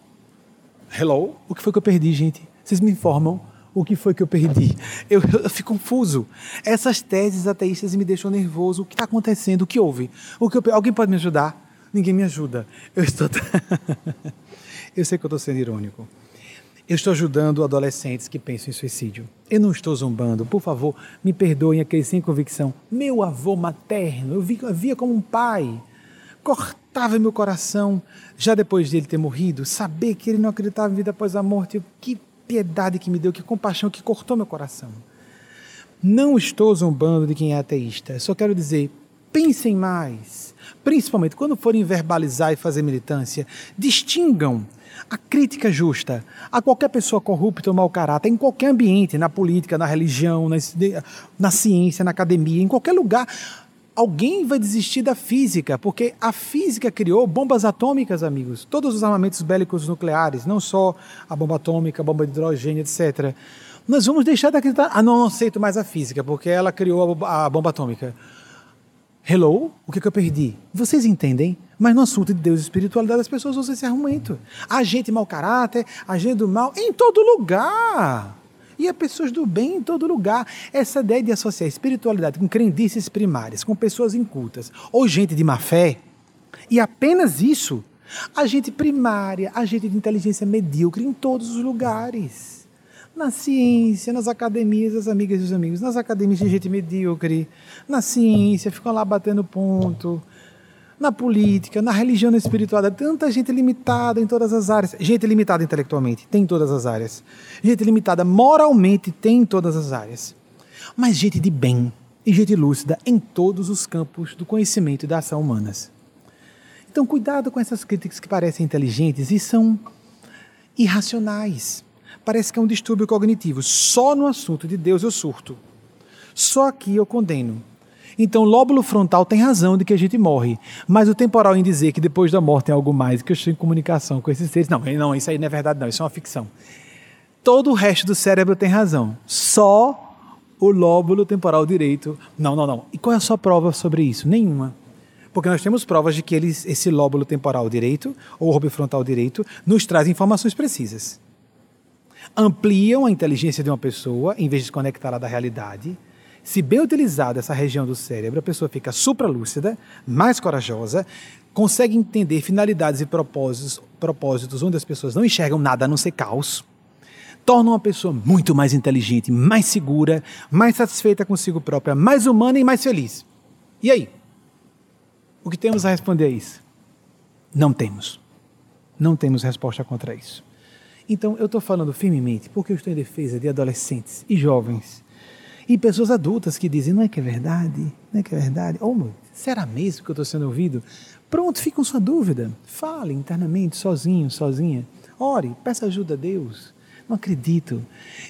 Hello? O que foi que eu perdi, gente? Vocês me informam o que foi que eu perdi? Eu, eu, fico confuso. Essas teses ateístas me deixam nervoso. O que está acontecendo? O que houve? O que eu, alguém pode me ajudar? Ninguém me ajuda. Eu estou. eu sei que eu estou sendo irônico. Eu estou ajudando adolescentes que pensam em suicídio. Eu não estou zombando. Por favor, me perdoem aqueles sem convicção. Meu avô materno, eu via como um pai. Cortava meu coração, já depois dele ter morrido, saber que ele não acreditava em vida após a morte. Que piedade que me deu, que compaixão que cortou meu coração. Não estou zombando de quem é ateísta. Só quero dizer, pensem mais. Principalmente quando forem verbalizar e fazer militância, distingam a crítica justa a qualquer pessoa corrupta ou mau caráter, em qualquer ambiente, na política, na religião, na, na ciência, na academia, em qualquer lugar, alguém vai desistir da física, porque a física criou bombas atômicas, amigos. Todos os armamentos bélicos nucleares, não só a bomba atômica, a bomba de hidrogênio, etc. Nós vamos deixar de acreditar. Ah, não, não aceito mais a física, porque ela criou a bomba atômica. Hello? O que, que eu perdi? Vocês entendem? Mas no assunto de Deus e espiritualidade, as pessoas usam esse argumento. A gente mau caráter, a gente do mal, em todo lugar. E há pessoas do bem em todo lugar. Essa ideia de associar espiritualidade com crendices primárias, com pessoas incultas, ou gente de má fé, e apenas isso, a gente primária, a gente de inteligência medíocre em todos os lugares na ciência, nas academias, as amigas e os amigos, nas academias de gente medíocre, na ciência, ficam lá batendo ponto, na política, na religião, na espiritualidade, tanta gente limitada em todas as áreas. Gente limitada intelectualmente, tem em todas as áreas. Gente limitada moralmente, tem em todas as áreas. Mas gente de bem e gente lúcida em todos os campos do conhecimento e da ação humanas. Então, cuidado com essas críticas que parecem inteligentes e são irracionais parece que é um distúrbio cognitivo. Só no assunto de Deus eu surto. Só aqui eu condeno. Então, o lóbulo frontal tem razão de que a gente morre, mas o temporal em dizer que depois da morte tem algo mais, que eu estou em comunicação com esses seres, não, não, isso aí não é verdade, não, isso é uma ficção. Todo o resto do cérebro tem razão, só o lóbulo temporal direito. Não, não, não. E qual é a sua prova sobre isso? Nenhuma. Porque nós temos provas de que eles, esse lóbulo temporal direito, ou orbe frontal direito, nos traz informações precisas ampliam a inteligência de uma pessoa em vez de desconectá-la da realidade. Se bem utilizada essa região do cérebro, a pessoa fica supralúcida, mais corajosa, consegue entender finalidades e propósitos, propósitos onde as pessoas não enxergam nada a não ser caos, torna uma pessoa muito mais inteligente, mais segura, mais satisfeita consigo própria, mais humana e mais feliz. E aí? O que temos a responder a isso? Não temos. Não temos resposta contra isso. Então, eu estou falando firmemente porque eu estou em defesa de adolescentes e jovens e pessoas adultas que dizem: não é que é verdade, não é que é verdade. Oh, meu, será mesmo que eu estou sendo ouvido? Pronto, fica com sua dúvida. Fale internamente, sozinho, sozinha. Ore, peça ajuda a Deus. Não acredito.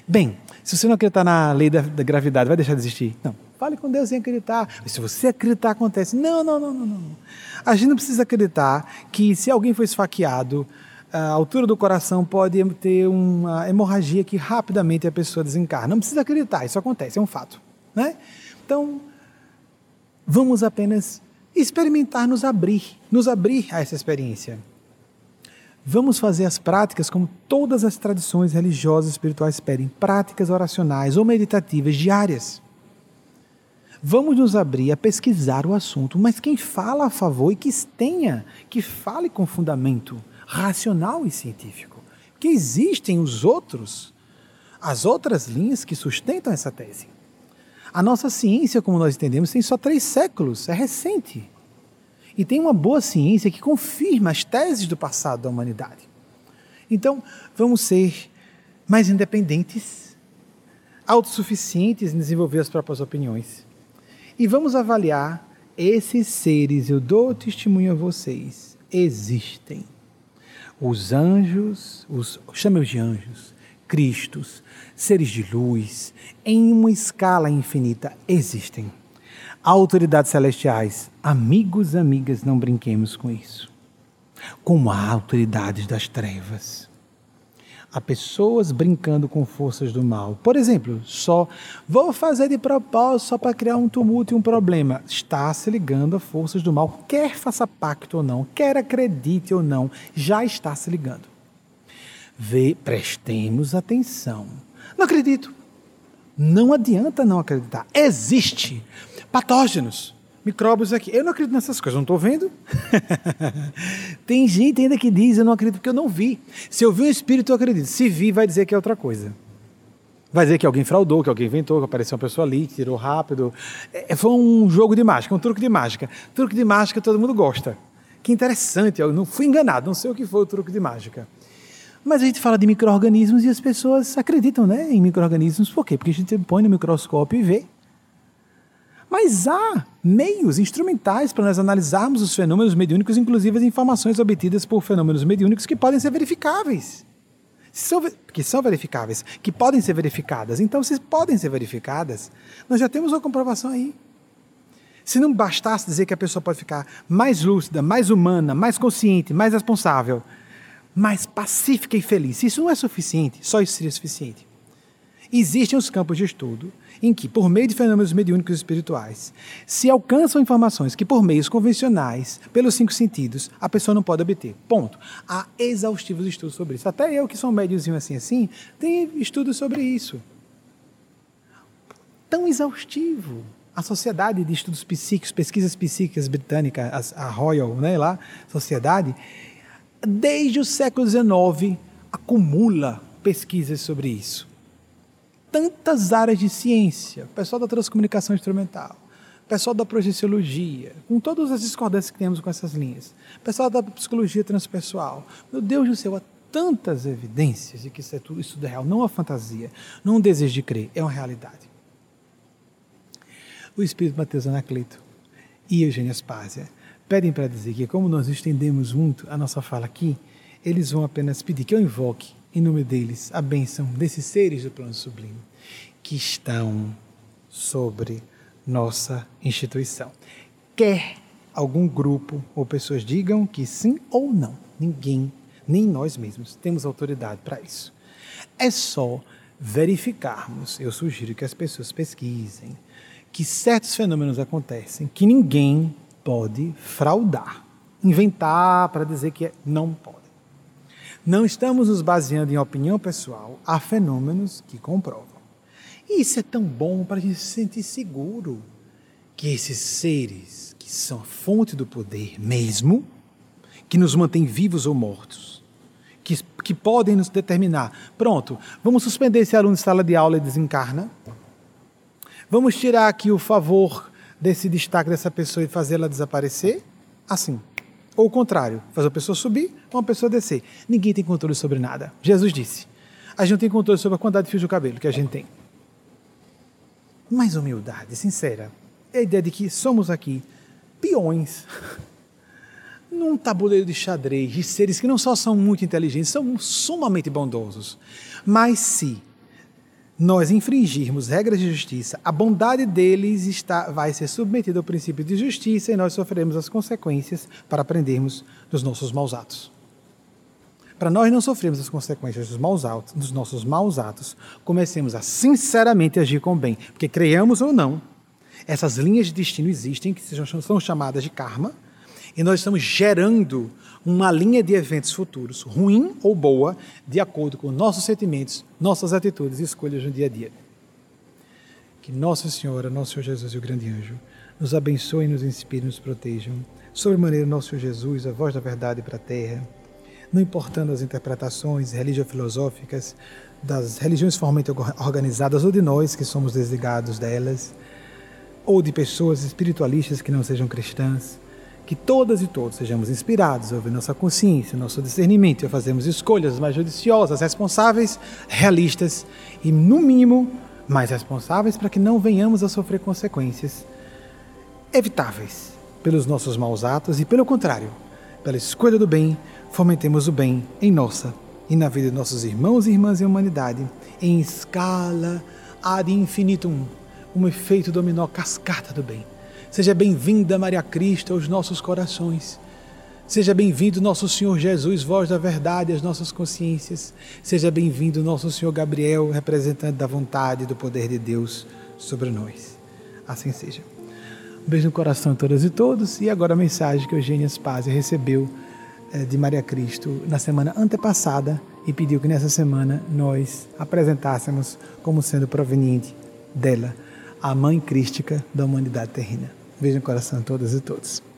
Bem, se você não acreditar na lei da, da gravidade, vai deixar de existir? Não. Fale com Deus sem acreditar. Se você acreditar, acontece. Não, não, não, não, não. A gente não precisa acreditar que se alguém foi esfaqueado, a altura do coração pode ter uma hemorragia que rapidamente a pessoa desencarna. Não precisa acreditar, isso acontece, é um fato. Né? Então, vamos apenas experimentar, nos abrir, nos abrir a essa experiência. Vamos fazer as práticas como todas as tradições religiosas e espirituais pedem, práticas oracionais ou meditativas diárias. Vamos nos abrir a pesquisar o assunto, mas quem fala a favor e que tenha, que fale com fundamento racional e científico. Que existem os outros, as outras linhas que sustentam essa tese. A nossa ciência, como nós entendemos, tem só três séculos, é recente. E tem uma boa ciência que confirma as teses do passado da humanidade. Então, vamos ser mais independentes, autossuficientes em desenvolver as próprias opiniões. E vamos avaliar esses seres, eu dou testemunho a vocês, existem os anjos, os chame-os de anjos, cristos, seres de luz, em uma escala infinita existem. Autoridades celestiais, amigos, amigas, não brinquemos com isso. Como há autoridades das trevas Há pessoas brincando com forças do mal. Por exemplo, só vou fazer de propósito só para criar um tumulto e um problema. Está se ligando a forças do mal, quer faça pacto ou não, quer acredite ou não, já está se ligando. Vê, prestemos atenção. Não acredito. Não adianta não acreditar. Existe patógenos, micróbios aqui. Eu não acredito nessas coisas, não estou vendo. Tem gente ainda que diz, eu não acredito porque eu não vi. Se eu vi um espírito, eu acredito. Se vi, vai dizer que é outra coisa. Vai dizer que alguém fraudou, que alguém inventou, que apareceu uma pessoa ali, tirou rápido. É, foi um jogo de mágica, um truque de mágica. Truque de mágica todo mundo gosta. Que interessante, eu não fui enganado, não sei o que foi o truque de mágica. Mas a gente fala de micro-organismos e as pessoas acreditam né, em micro-organismos. Por quê? Porque a gente põe no microscópio e vê. Mas há meios instrumentais para nós analisarmos os fenômenos mediúnicos, inclusive as informações obtidas por fenômenos mediúnicos que podem ser verificáveis. Que são verificáveis, que podem ser verificadas. Então, se podem ser verificadas, nós já temos uma comprovação aí. Se não bastasse dizer que a pessoa pode ficar mais lúcida, mais humana, mais consciente, mais responsável, mais pacífica e feliz, isso não é suficiente, só isso seria suficiente. Existem os campos de estudo em que, por meio de fenômenos mediúnicos espirituais, se alcançam informações que, por meios convencionais, pelos cinco sentidos, a pessoa não pode obter. Ponto. Há exaustivos estudos sobre isso. Até eu, que sou um médiozinho assim assim, tenho estudos sobre isso. Tão exaustivo. A Sociedade de Estudos Psíquicos, Pesquisas Psíquicas Britânica, a Royal, né, lá, Sociedade, desde o século XIX, acumula pesquisas sobre isso tantas áreas de ciência, pessoal da transcomunicação instrumental, pessoal da projeciologia, com todas as discordâncias que temos com essas linhas, pessoal da psicologia transpessoal. Meu Deus do céu, há tantas evidências de que isso é tudo, isso é real, não é fantasia, não é um desejo de crer, é uma realidade. O Espírito Mateus Anacleto e Eugênia Spásia pedem para dizer que, como nós estendemos muito a nossa fala aqui, eles vão apenas pedir que eu invoque em nome deles, a bênção desses seres do plano sublime que estão sobre nossa instituição. Quer algum grupo ou pessoas digam que sim ou não, ninguém, nem nós mesmos, temos autoridade para isso. É só verificarmos, eu sugiro que as pessoas pesquisem, que certos fenômenos acontecem que ninguém pode fraudar, inventar para dizer que é, não pode. Não estamos nos baseando em opinião pessoal, há fenômenos que comprovam. E isso é tão bom para a gente se sentir seguro que esses seres que são a fonte do poder mesmo, que nos mantém vivos ou mortos, que, que podem nos determinar. Pronto, vamos suspender esse aluno de sala de aula e desencarna. Vamos tirar aqui o favor desse destaque dessa pessoa e fazê-la desaparecer? Assim. Ou o contrário, fazer uma pessoa subir ou uma pessoa descer. Ninguém tem controle sobre nada. Jesus disse. A gente não tem controle sobre a quantidade de fios de cabelo que a gente tem. Mais humildade, sincera. É a ideia de que somos aqui peões num tabuleiro de xadrez de seres que não só são muito inteligentes, são sumamente bondosos. Mas se nós infringirmos regras de justiça, a bondade deles está, vai ser submetida ao princípio de justiça e nós sofreremos as consequências para aprendermos dos nossos maus atos. Para nós não sofrermos as consequências dos, maus atos, dos nossos maus atos, comecemos a sinceramente agir com o bem, porque creiamos ou não, essas linhas de destino existem, que são chamadas de karma, e nós estamos gerando uma linha de eventos futuros, ruim ou boa, de acordo com nossos sentimentos, nossas atitudes e escolhas no dia a dia. Que Nossa Senhora, Nosso Senhor Jesus e o grande anjo nos abençoem, nos inspirem, nos protejam. Sobremaneira, Nosso Senhor Jesus, a voz da verdade para a terra, não importando as interpretações religio-filosóficas das religiões formalmente organizadas ou de nós que somos desligados delas, ou de pessoas espiritualistas que não sejam cristãs que todas e todos sejamos inspirados a ouvir nossa consciência, nosso discernimento e a fazermos escolhas mais judiciosas, responsáveis, realistas e, no mínimo, mais responsáveis para que não venhamos a sofrer consequências evitáveis pelos nossos maus atos e, pelo contrário, pela escolha do bem, fomentemos o bem em nossa e na vida de nossos irmãos e irmãs em humanidade, em escala ad infinitum, um efeito dominó cascata do bem Seja bem-vinda, Maria Cristo, aos nossos corações. Seja bem-vindo, nosso Senhor Jesus, voz da verdade, às nossas consciências. Seja bem-vindo, nosso Senhor Gabriel, representante da vontade e do poder de Deus sobre nós. Assim seja. Um beijo no coração a todas e todos. E agora a mensagem que Eugênia Spazia recebeu eh, de Maria Cristo na semana antepassada e pediu que nessa semana nós apresentássemos como sendo proveniente dela, a mãe crística da humanidade terrena. Beijo no coração de todas e todos.